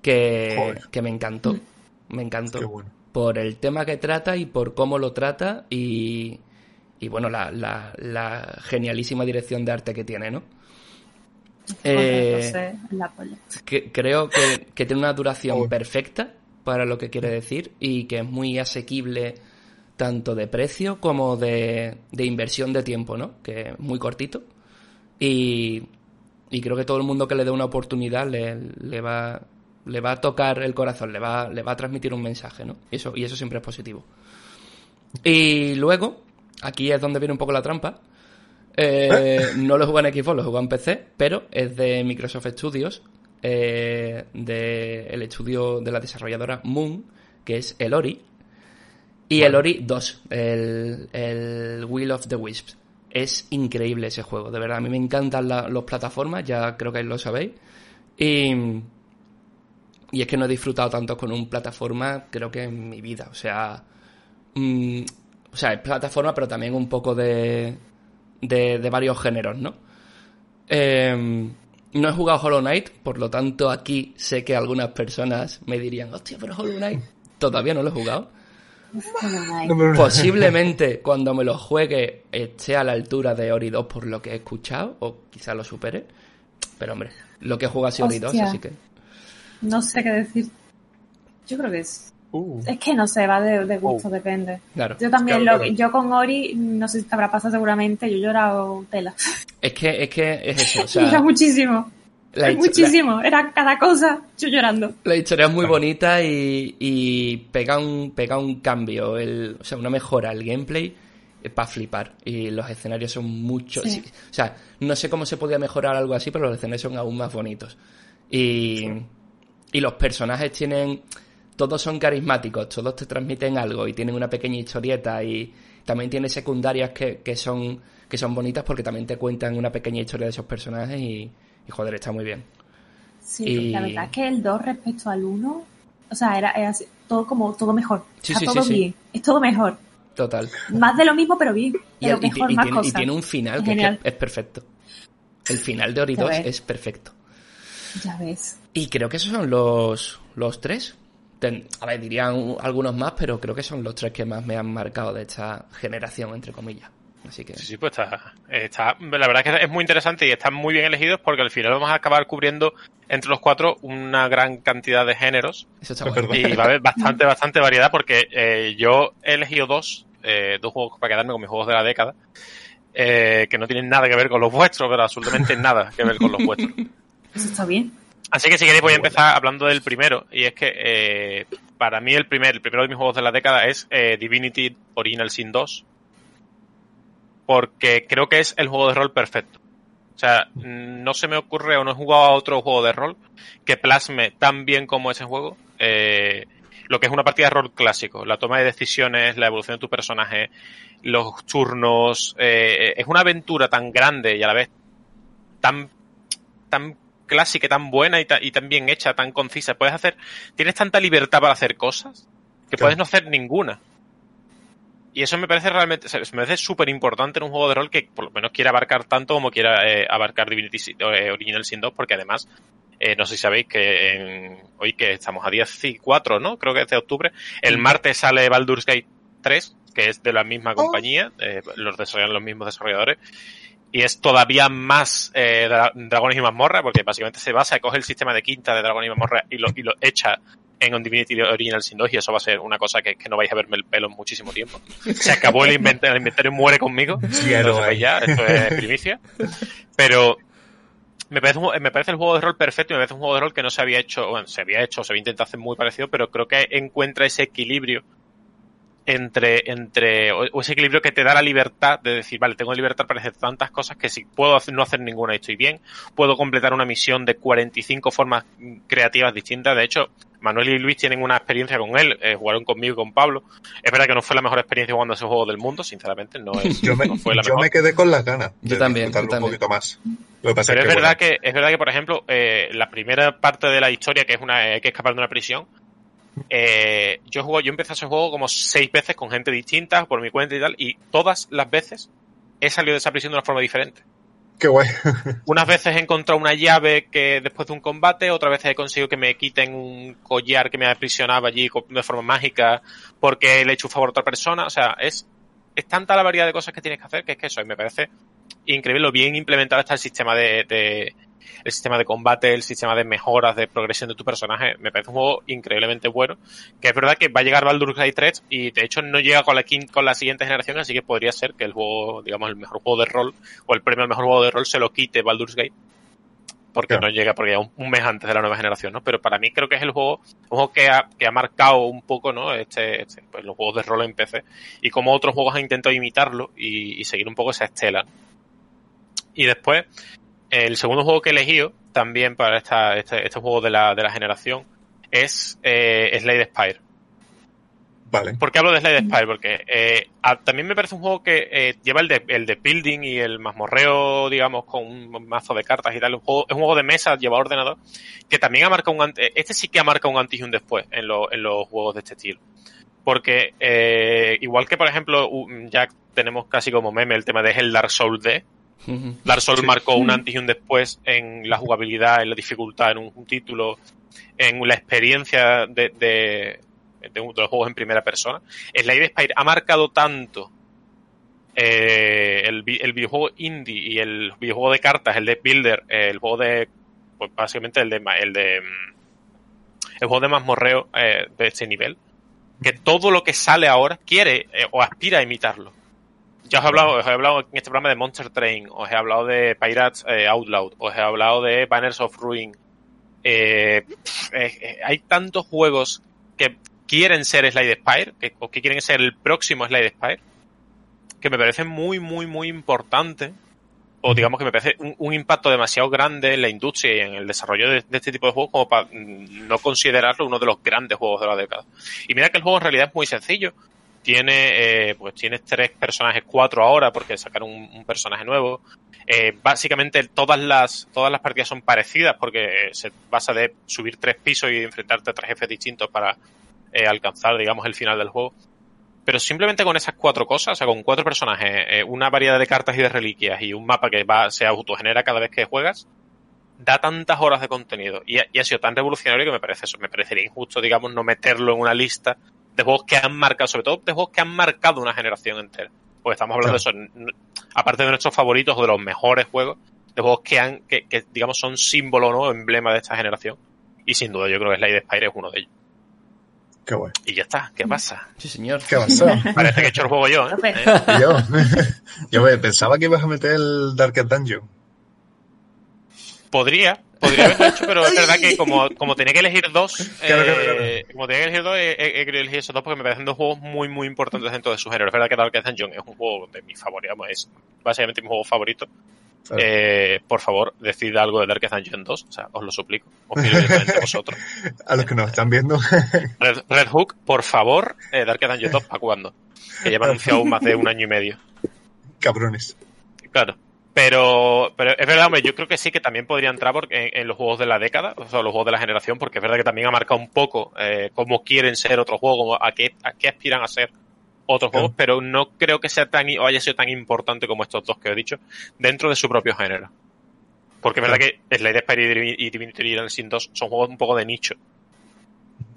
que, que me encantó. Mm. Me encantó. Por el tema que trata y por cómo lo trata y, y bueno, la, la, genialísima dirección de arte que tiene, ¿no? Eh, que, creo que, que, tiene una duración perfecta para lo que quiere decir y que es muy asequible tanto de precio como de, de inversión de tiempo, ¿no? Que es muy cortito. Y, y creo que todo el mundo que le dé una oportunidad le, le, va, le va a tocar el corazón, le va, le va a transmitir un mensaje, ¿no? Y eso, y eso siempre es positivo. Y luego, aquí es donde viene un poco la trampa. Eh, no lo juego en Xbox, lo juego en PC, pero es de Microsoft Studios, eh, del estudio de la desarrolladora Moon, que es el Ori. Y el Ori 2, el, el Wheel of the Wisps. Es increíble ese juego, de verdad. A mí me encantan las plataformas, ya creo que lo sabéis. Y, y es que no he disfrutado tanto con un plataforma, creo que en mi vida. O sea, mm, o sea, es plataforma, pero también un poco de, de, varios géneros, ¿no? Em, no he jugado Hollow Knight, por lo tanto aquí sé que algunas personas me dirían, hostia, pero Hollow Knight todavía no lo he jugado. Posiblemente cuando me lo juegue esté a la altura de Ori 2 por lo que he escuchado, o quizá lo supere. Pero hombre, lo que he jugado ha sido Ori 2, así que. No sé qué decir. Yo creo que es. Uh. Es que no sé, va de, gusto, uh. depende. Yo también, lo, yo con Ori, no sé si te habrá pasado seguramente, yo he llorado tela. Es que es, que es eso, o muchísimo. Muchísimo, era cada cosa, yo llorando. La historia es muy bonita y, y pega, un, pega un cambio, el, o sea, una mejora el gameplay para flipar. Y los escenarios son mucho. o sea, no sé cómo se podía mejorar algo así, pero los escenarios son aún más bonitos. Y, y los personajes tienen. Todos son carismáticos, todos te transmiten algo y tienen una pequeña historieta y también tiene secundarias que, que son que son bonitas porque también te cuentan una pequeña historia de esos personajes y, y joder, está muy bien. Sí, la verdad es que el 2 respecto al 1, o sea, era, todo como todo mejor. está todo bien, es todo mejor. Total. Más de lo mismo, pero bien. Y, mejor, más tiene, y tiene un final que es, perfecto. El final de Ori 2 es perfecto. Ya ves. Y creo que esos son los, los tres. A ver, dirían algunos más, pero creo que son los tres que más me han marcado de esta generación, entre comillas. Así que... Sí, pues está, está, la verdad es que es muy interesante y están muy bien elegidos porque al final vamos a acabar cubriendo entre los cuatro una gran cantidad de géneros. Eso y va a haber bastante, bastante variedad porque eh, yo he elegido dos, eh, dos juegos para quedarme con mis juegos de la década, eh, que no tienen nada que ver con los vuestros, pero absolutamente nada que ver con los vuestros. Eso está bien. Así que si queréis voy a empezar hablando del primero, y es que para mí el primer, el primero de mis juegos de la década es Divinity Original Sin 2, porque creo que es el juego de rol perfecto. O sea, no se me ocurre o no he jugado a otro juego de rol que plasme tan bien como ese juego eh, lo que es una partida de rol clásico. La toma de decisiones, la evolución de tu personaje, los turnos. Eh, es una aventura tan grande y a la vez tan, tan clásica, tan buena y, y tan bien hecha, tan concisa. Puedes hacer, tienes tanta libertad para hacer cosas que puedes no hacer ninguna. Y eso me parece realmente, me parece súper importante en un juego de rol que por lo menos quiera abarcar tanto como quiera eh, abarcar Divinity eh, Original Sin 2, porque además, eh, no sé si sabéis que en, hoy que estamos a 14, ¿no? Creo que es de octubre, el martes sale Baldur's Gate 3, que es de la misma oh. compañía, los desarrollan los mismos desarrolladores, y es todavía más eh, Dragones y Mazmorra, porque básicamente se basa, coge el sistema de quinta de Dragones y Mazmorra y lo, y lo echa en On Divinity Original Sin 2 y eso va a ser una cosa que, no vais a verme el pelo en muchísimo tiempo. Se acabó el inventario, el inventario muere conmigo. Sí, ya, esto es primicia. Pero me parece, me parece el juego de rol perfecto y me parece un juego de rol que no se había hecho, bueno, se había hecho, se había intentado hacer muy parecido, pero creo que encuentra ese equilibrio entre, entre, o ese equilibrio que te da la libertad de decir, vale, tengo libertad para hacer tantas cosas que si puedo hacer, no hacer ninguna y estoy bien, puedo completar una misión de 45 formas creativas distintas. De hecho, Manuel y Luis tienen una experiencia con él, eh, jugaron conmigo y con Pablo. Es verdad que no fue la mejor experiencia jugando ese juego del mundo, sinceramente, no, es, yo me, fue la yo me quedé con las ganas de yo también, un poquito más. Pero es, verdad que es verdad que, por ejemplo, eh, la primera parte de la historia, que es una hay que escapar de una prisión, eh, yo juego, yo empecé ese juego como seis veces con gente distinta, por mi cuenta y tal, y todas las veces he salido de esa prisión de una forma diferente. Qué guay. Unas veces he encontrado una llave que después de un combate, otras veces he conseguido que me quiten un collar que me aprisionaba allí de forma mágica porque le he hecho un favor a otra persona. O sea, es, es tanta la variedad de cosas que tienes que hacer que es que eso, y me parece increíble lo bien implementado está el sistema de, el sistema de combate, el sistema de mejoras, de progresión de tu personaje. Me parece un juego increíblemente bueno. Que es verdad que va a llegar Baldur's Gate 3 y de hecho no llega con la, con la siguiente generación, así que podría ser que el juego, digamos, el mejor juego de rol o el premio al mejor juego de rol se lo quite Baldur's Gate. Porque no llega, porque ya un, mes antes de la nueva generación, ¿no? Pero para mí creo que es el juego, un juego que ha, que ha marcado un poco, ¿no? Este, este, pues los juegos de rol en PC. Y como otros juegos han intentado imitarlo y, y seguir un poco esa estela. Y después, el segundo juego que he elegido, también para esta, este, este juego de la, de la generación, es eh, Slade Spire. Vale. ¿Por qué hablo de Slade Spire? Porque eh, también me parece un juego que eh, lleva el de, el de building y el mazmorreo, digamos, con un mazo de cartas y tal. es un juego de mesa, lleva ordenador, que también ha marcado un Este sí que ha marcado un antes y un después en, en los juegos de este estilo. Porque, eh, igual que, por ejemplo, ya tenemos casi como meme el tema de el Dark Souls D, Dark Souls marcó un antes y un después en la jugabilidad, en la dificultad, en un, título, en la experiencia de, de, de, los juegos en primera persona. Slade Spire ha marcado tanto eh, el, el, videojuego indie y el videojuego de cartas, el de Builder, el juego de, pues básicamente el de, el de, el juego de mazmorreo eh, de este nivel, que todo lo que sale ahora quiere eh, o aspira a imitarlo ya os he hablado, os he hablado en este programa de Monster Train, os he hablado de Pirates eh, Outloud, os he hablado de Banners of Ruin. Eh, eh, hay tantos juegos que quieren ser Slide Spire, o que quieren ser el próximo Slide Spire, que me parece muy, muy, muy importante, o digamos que me parece un, impacto demasiado grande en la industria y en el desarrollo de, de, este tipo de juegos como para no considerarlo uno de los grandes juegos de la década. Y mira que el juego en realidad es muy sencillo tiene, eh, pues tienes tres personajes, cuatro ahora, porque sacaron un, personaje nuevo. Eh, básicamente todas las, todas las partidas son parecidas porque se basa de subir tres pisos y enfrentarte a tres jefes distintos para eh, alcanzar, digamos, el final del juego. Pero simplemente con esas cuatro cosas, o sea, con cuatro personajes, una variedad de cartas y de reliquias y un mapa que va, se autogenera cada vez que juegas, da tantas horas de contenido y ha, y ha sido tan revolucionario que me parece eso, me parecería injusto, digamos, no meterlo en una lista de juegos que han marcado, sobre todo de juegos que han marcado una generación entera. Porque estamos hablando de eso, aparte de nuestros favoritos o de los mejores juegos, de juegos que han, que, digamos son símbolo, ¿no? Emblema de esta generación. Y sin duda yo creo que Slade Spire es uno de ellos. Qué bueno. Y ya está, ¿qué pasa? Sí, señor. ¿Qué pasa? Parece que he hecho el juego yo, ¿eh? yo, yo pensaba que ibas a meter el Darkest Dungeon. Podría, Podría haberlo hecho, pero es verdad que como, como tenía que elegir dos, eh, como tenía que elegir dos, he, querido elegir esos dos porque me parecen dos juegos muy, muy importantes dentro de su género. Es verdad que Darkest Dungeon es un juego de mi favorito, es básicamente mi juego favorito. Eh, por favor, decid algo de Darkest Dungeon 2, o sea, os lo suplico. Os pido directamente vosotros. A los que nos están viendo. Red, Hook, por favor, eh, Darkest Dungeon 2, ¿para cuándo? Que lleva anunciado más de un año y medio. Cabrones. Claro. Pero, pero es verdad, hombre, yo creo que sí que también podría entrar porque, en, los juegos de la década, o sea, los juegos de la generación, porque es verdad que también ha marcado un poco eh, cómo quieren ser otros juegos, a qué, a qué aspiran a ser otros juegos, pero no creo que sea tan o haya sido tan importante como estos dos que he dicho dentro de su propio género. Porque es verdad que Slade Spire y Divinity Sin 2 son juegos un poco de nicho.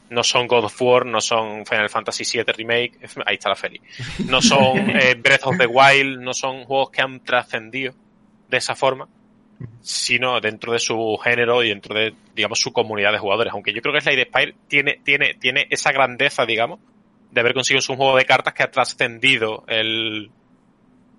No son God of War, no son Final Fantasy VII Remake, ahí está la feliz. No son eh, Breath of the Wild, no son juegos que han trascendido de esa forma, sino dentro de su género y dentro de, digamos, su comunidad de jugadores. Aunque yo creo que Slade Spire tiene, tiene, tiene esa grandeza, digamos, de haber conseguido un juego de cartas que ha trascendido el,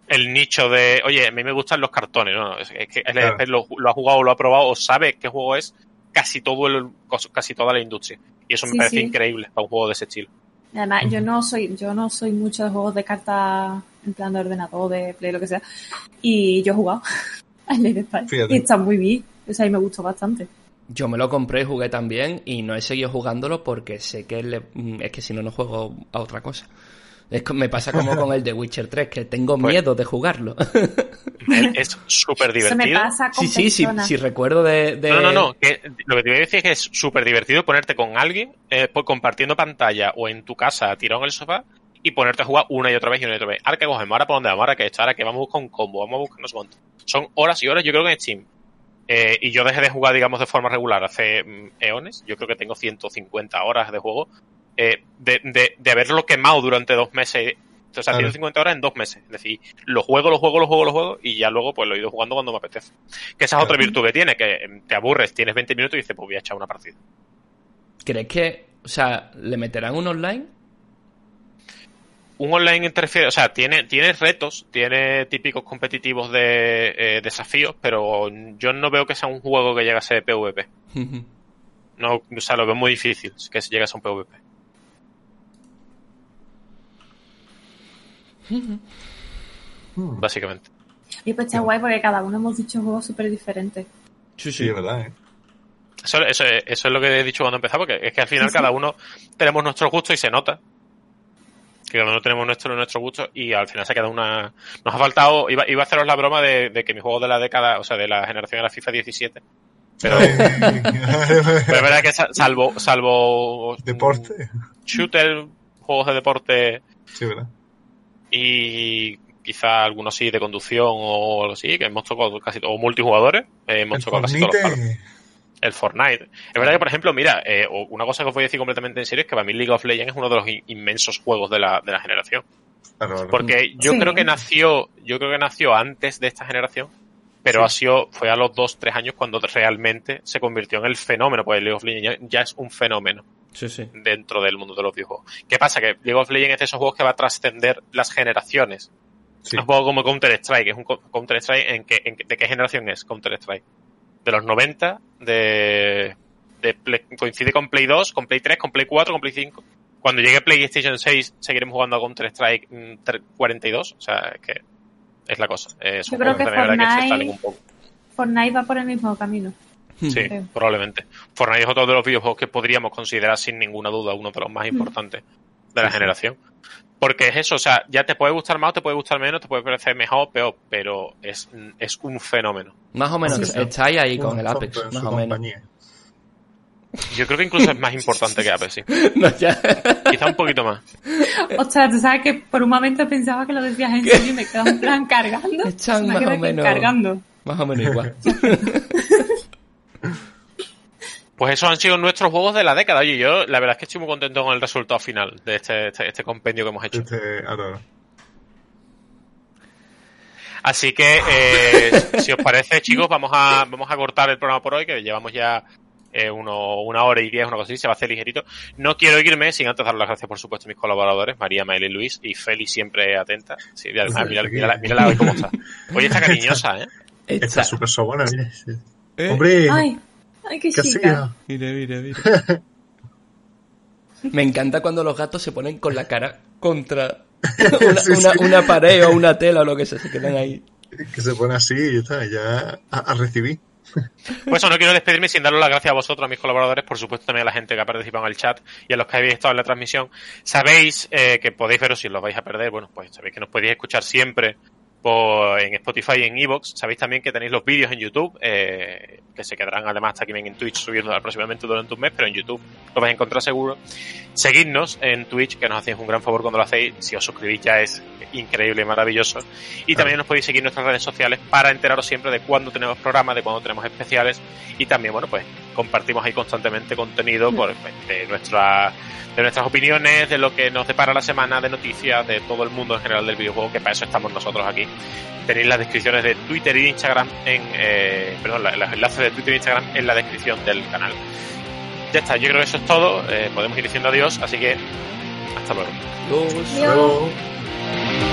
el nicho de, oye, a mí me gustan los cartones, ¿no? Es que Slade Spire lo, ha jugado, lo ha probado o sabe qué juego es casi todo el, casi toda la industria. Y eso me parece increíble para un juego de ese estilo. Además, yo no soy, yo no soy mucho de juegos de cartas en plan de ordenador, de play, lo que sea. Y yo he jugado a Slade Spire. Y está muy bien. O sea, y me gustó bastante. Yo me lo compré y jugué también y no he seguido jugándolo porque sé que mm, es que si no, no juego a otra cosa. Es, me pasa como con el de Witcher 3, que tengo pues miedo de jugarlo. es súper divertido. me pasa con sí, sí, sí, recuerdo de, No, no, no. lo que te voy a decir es que es súper divertido ponerte con alguien, eh, pues, compartiendo pantalla o en tu casa, tirado en el sofá, y ponerte a jugar una y otra vez y una y otra vez. Ahora que cogemos, ahora para dónde vamos, ahora que esto, ahora que vamos a buscar un combo, vamos a buscar no sé Son horas y horas, yo creo que en Steam. Eh, y yo dejé de jugar, digamos, de forma regular hace mm, eones. Yo creo que tengo 150 horas de juego. Eh, de, de, de, haberlo quemado durante dos meses. O sea, 150 horas en dos meses. Es decir, lo juego, lo juego, lo juego, lo juego y ya luego pues lo he ido jugando cuando me apetece. Que esa es otra virtud que tiene, que em, te aburres, tienes 20 minutos y dices, pues voy a echar una partida. ¿Crees que, o sea, le meterán un online? Un online interfiere, o sea, tiene, tiene retos, tiene típicos competitivos de eh, desafíos, pero yo no veo que sea un juego que llegue a ser PvP. no, o sea, lo veo muy difícil que llegue a ser un PvP. Básicamente. Y pues está guay porque cada uno hemos dicho juegos súper diferentes. Sí, sí, es verdad, ¿eh? Eso, eso, eso, es lo que he dicho cuando empezaba, porque es que al final cada uno tenemos nuestro gusto y se nota que cada uno tenemos nuestro, nuestro gusto y al final se queda una... Nos ha faltado, iba, iba a haceros la broma de, que mi juego de la década, o sea, de la generación era FIFA 17. Pero, pero es verdad que salvo, salvo... Deporte. Shooter, juegos de deporte. Sí, ¿verdad? Y quizá algunos sí de conducción o algo así, que hemos tocado casi, o multijugadores, eh, hemos tocado casi todos los el Fortnite. Es verdad que, por ejemplo, mira, eh, una cosa que os voy a decir completamente en serio es que para mí League of Legends es uno de los inmensos juegos de la, de la generación. Porque yo creo que nació, yo creo que nació antes de esta generación, pero ha sido, fue a los dos, tres años cuando realmente se convirtió en el fenómeno, pues League of Legends ya, es un fenómeno dentro del mundo de los videojuegos. ¿Qué pasa? Que League of Legends es de esos juegos que va a trascender las generaciones. Un juego como Counter Strike, es un Counter Strike en que, ¿de qué generación es Counter Strike? De los 90, de, coincide con Play 2, con Play 3, con Play 4, con Play 5. Cuando llegue PlayStation 6 seguiremos jugando a Counter Strike 42, o sea, es que es la cosa. Yo creo que Fortnite, Fortnite va por el mismo camino. Sí, probablemente. Fortnite es otro de los videojuegos que podríamos considerar sin ninguna duda uno de los más mm. De la generación. Porque es eso, o sea, ya te puede gustar más, te puede gustar menos, te puede parecer mejor o peor, pero es, es un fenómeno. Más o menos, estáis ahí con el Apex, más o menos. Yo creo que incluso es más importante que Apex, sí. Quizá un poquito más. O sea, tú sabes que por un momento pensaba que lo decías en serio y me quedaba un plan cargando. Están más o menos. Cargando. Más o menos igual. Pues esos han sido nuestros juegos de la década. Y yo, la verdad es que estoy muy contento con el resultado final de este, este, este compendio que hemos hecho. Este, Así que, eh, si os parece, chicos, vamos a, vamos a cortar el programa por hoy, que llevamos ya eh, uno, una hora y diez, una cosa así, se va a hacer ligerito. No quiero irme sin antes dar las gracias, por supuesto, a mis colaboradores, María, Mael y Luis, y Feli siempre atenta. Sí, mira, mira, mira, mira, hoy cómo está. Hoy está cariñosa, ¿eh? Está súper sobona, mira. ¿Eh? Hombre. Ay. Ay, qué chica. Mira, mira, mira. Me encanta cuando los gatos se ponen con la cara contra una, pared o una tela o lo que sea, se quedan ahí. Que se pone así y está, ya a, recibir. Pues eso, no quiero despedirme sin daros las gracias a vosotros, a mis colaboradores, por supuesto también a la gente que ha participado en el chat y a los que habéis estado en la transmisión. Sabéis eh, que podéis veros si los vais a perder, bueno, pues sabéis que nos podéis escuchar siempre por, en Spotify y en Evox. Sabéis también que tenéis los vídeos en YouTube, eh, que se quedarán además también en Twitch subiendo aproximadamente durante un mes, pero en YouTube lo vais a encontrar seguro. Seguidnos en Twitch, que nos hacéis un gran favor cuando lo hacéis. Si os suscribís ya es increíble y maravilloso. Y también nos podéis seguir en nuestras redes sociales para enteraros siempre de cuándo tenemos programas, de cuándo tenemos especiales y también, bueno, pues compartimos ahí constantemente contenido por, de, nuestra, de nuestras opiniones, de lo que nos depara la semana, de noticias, de todo el mundo en general del videojuego, que para eso estamos nosotros aquí. Tenéis las descripciones de Twitter y Instagram en, eh, perdón, los enlaces de Twitter e Instagram en la descripción del canal. Ya está, yo creo que eso es todo. Eh, podemos ir diciendo adiós, así que hasta luego. Adiós.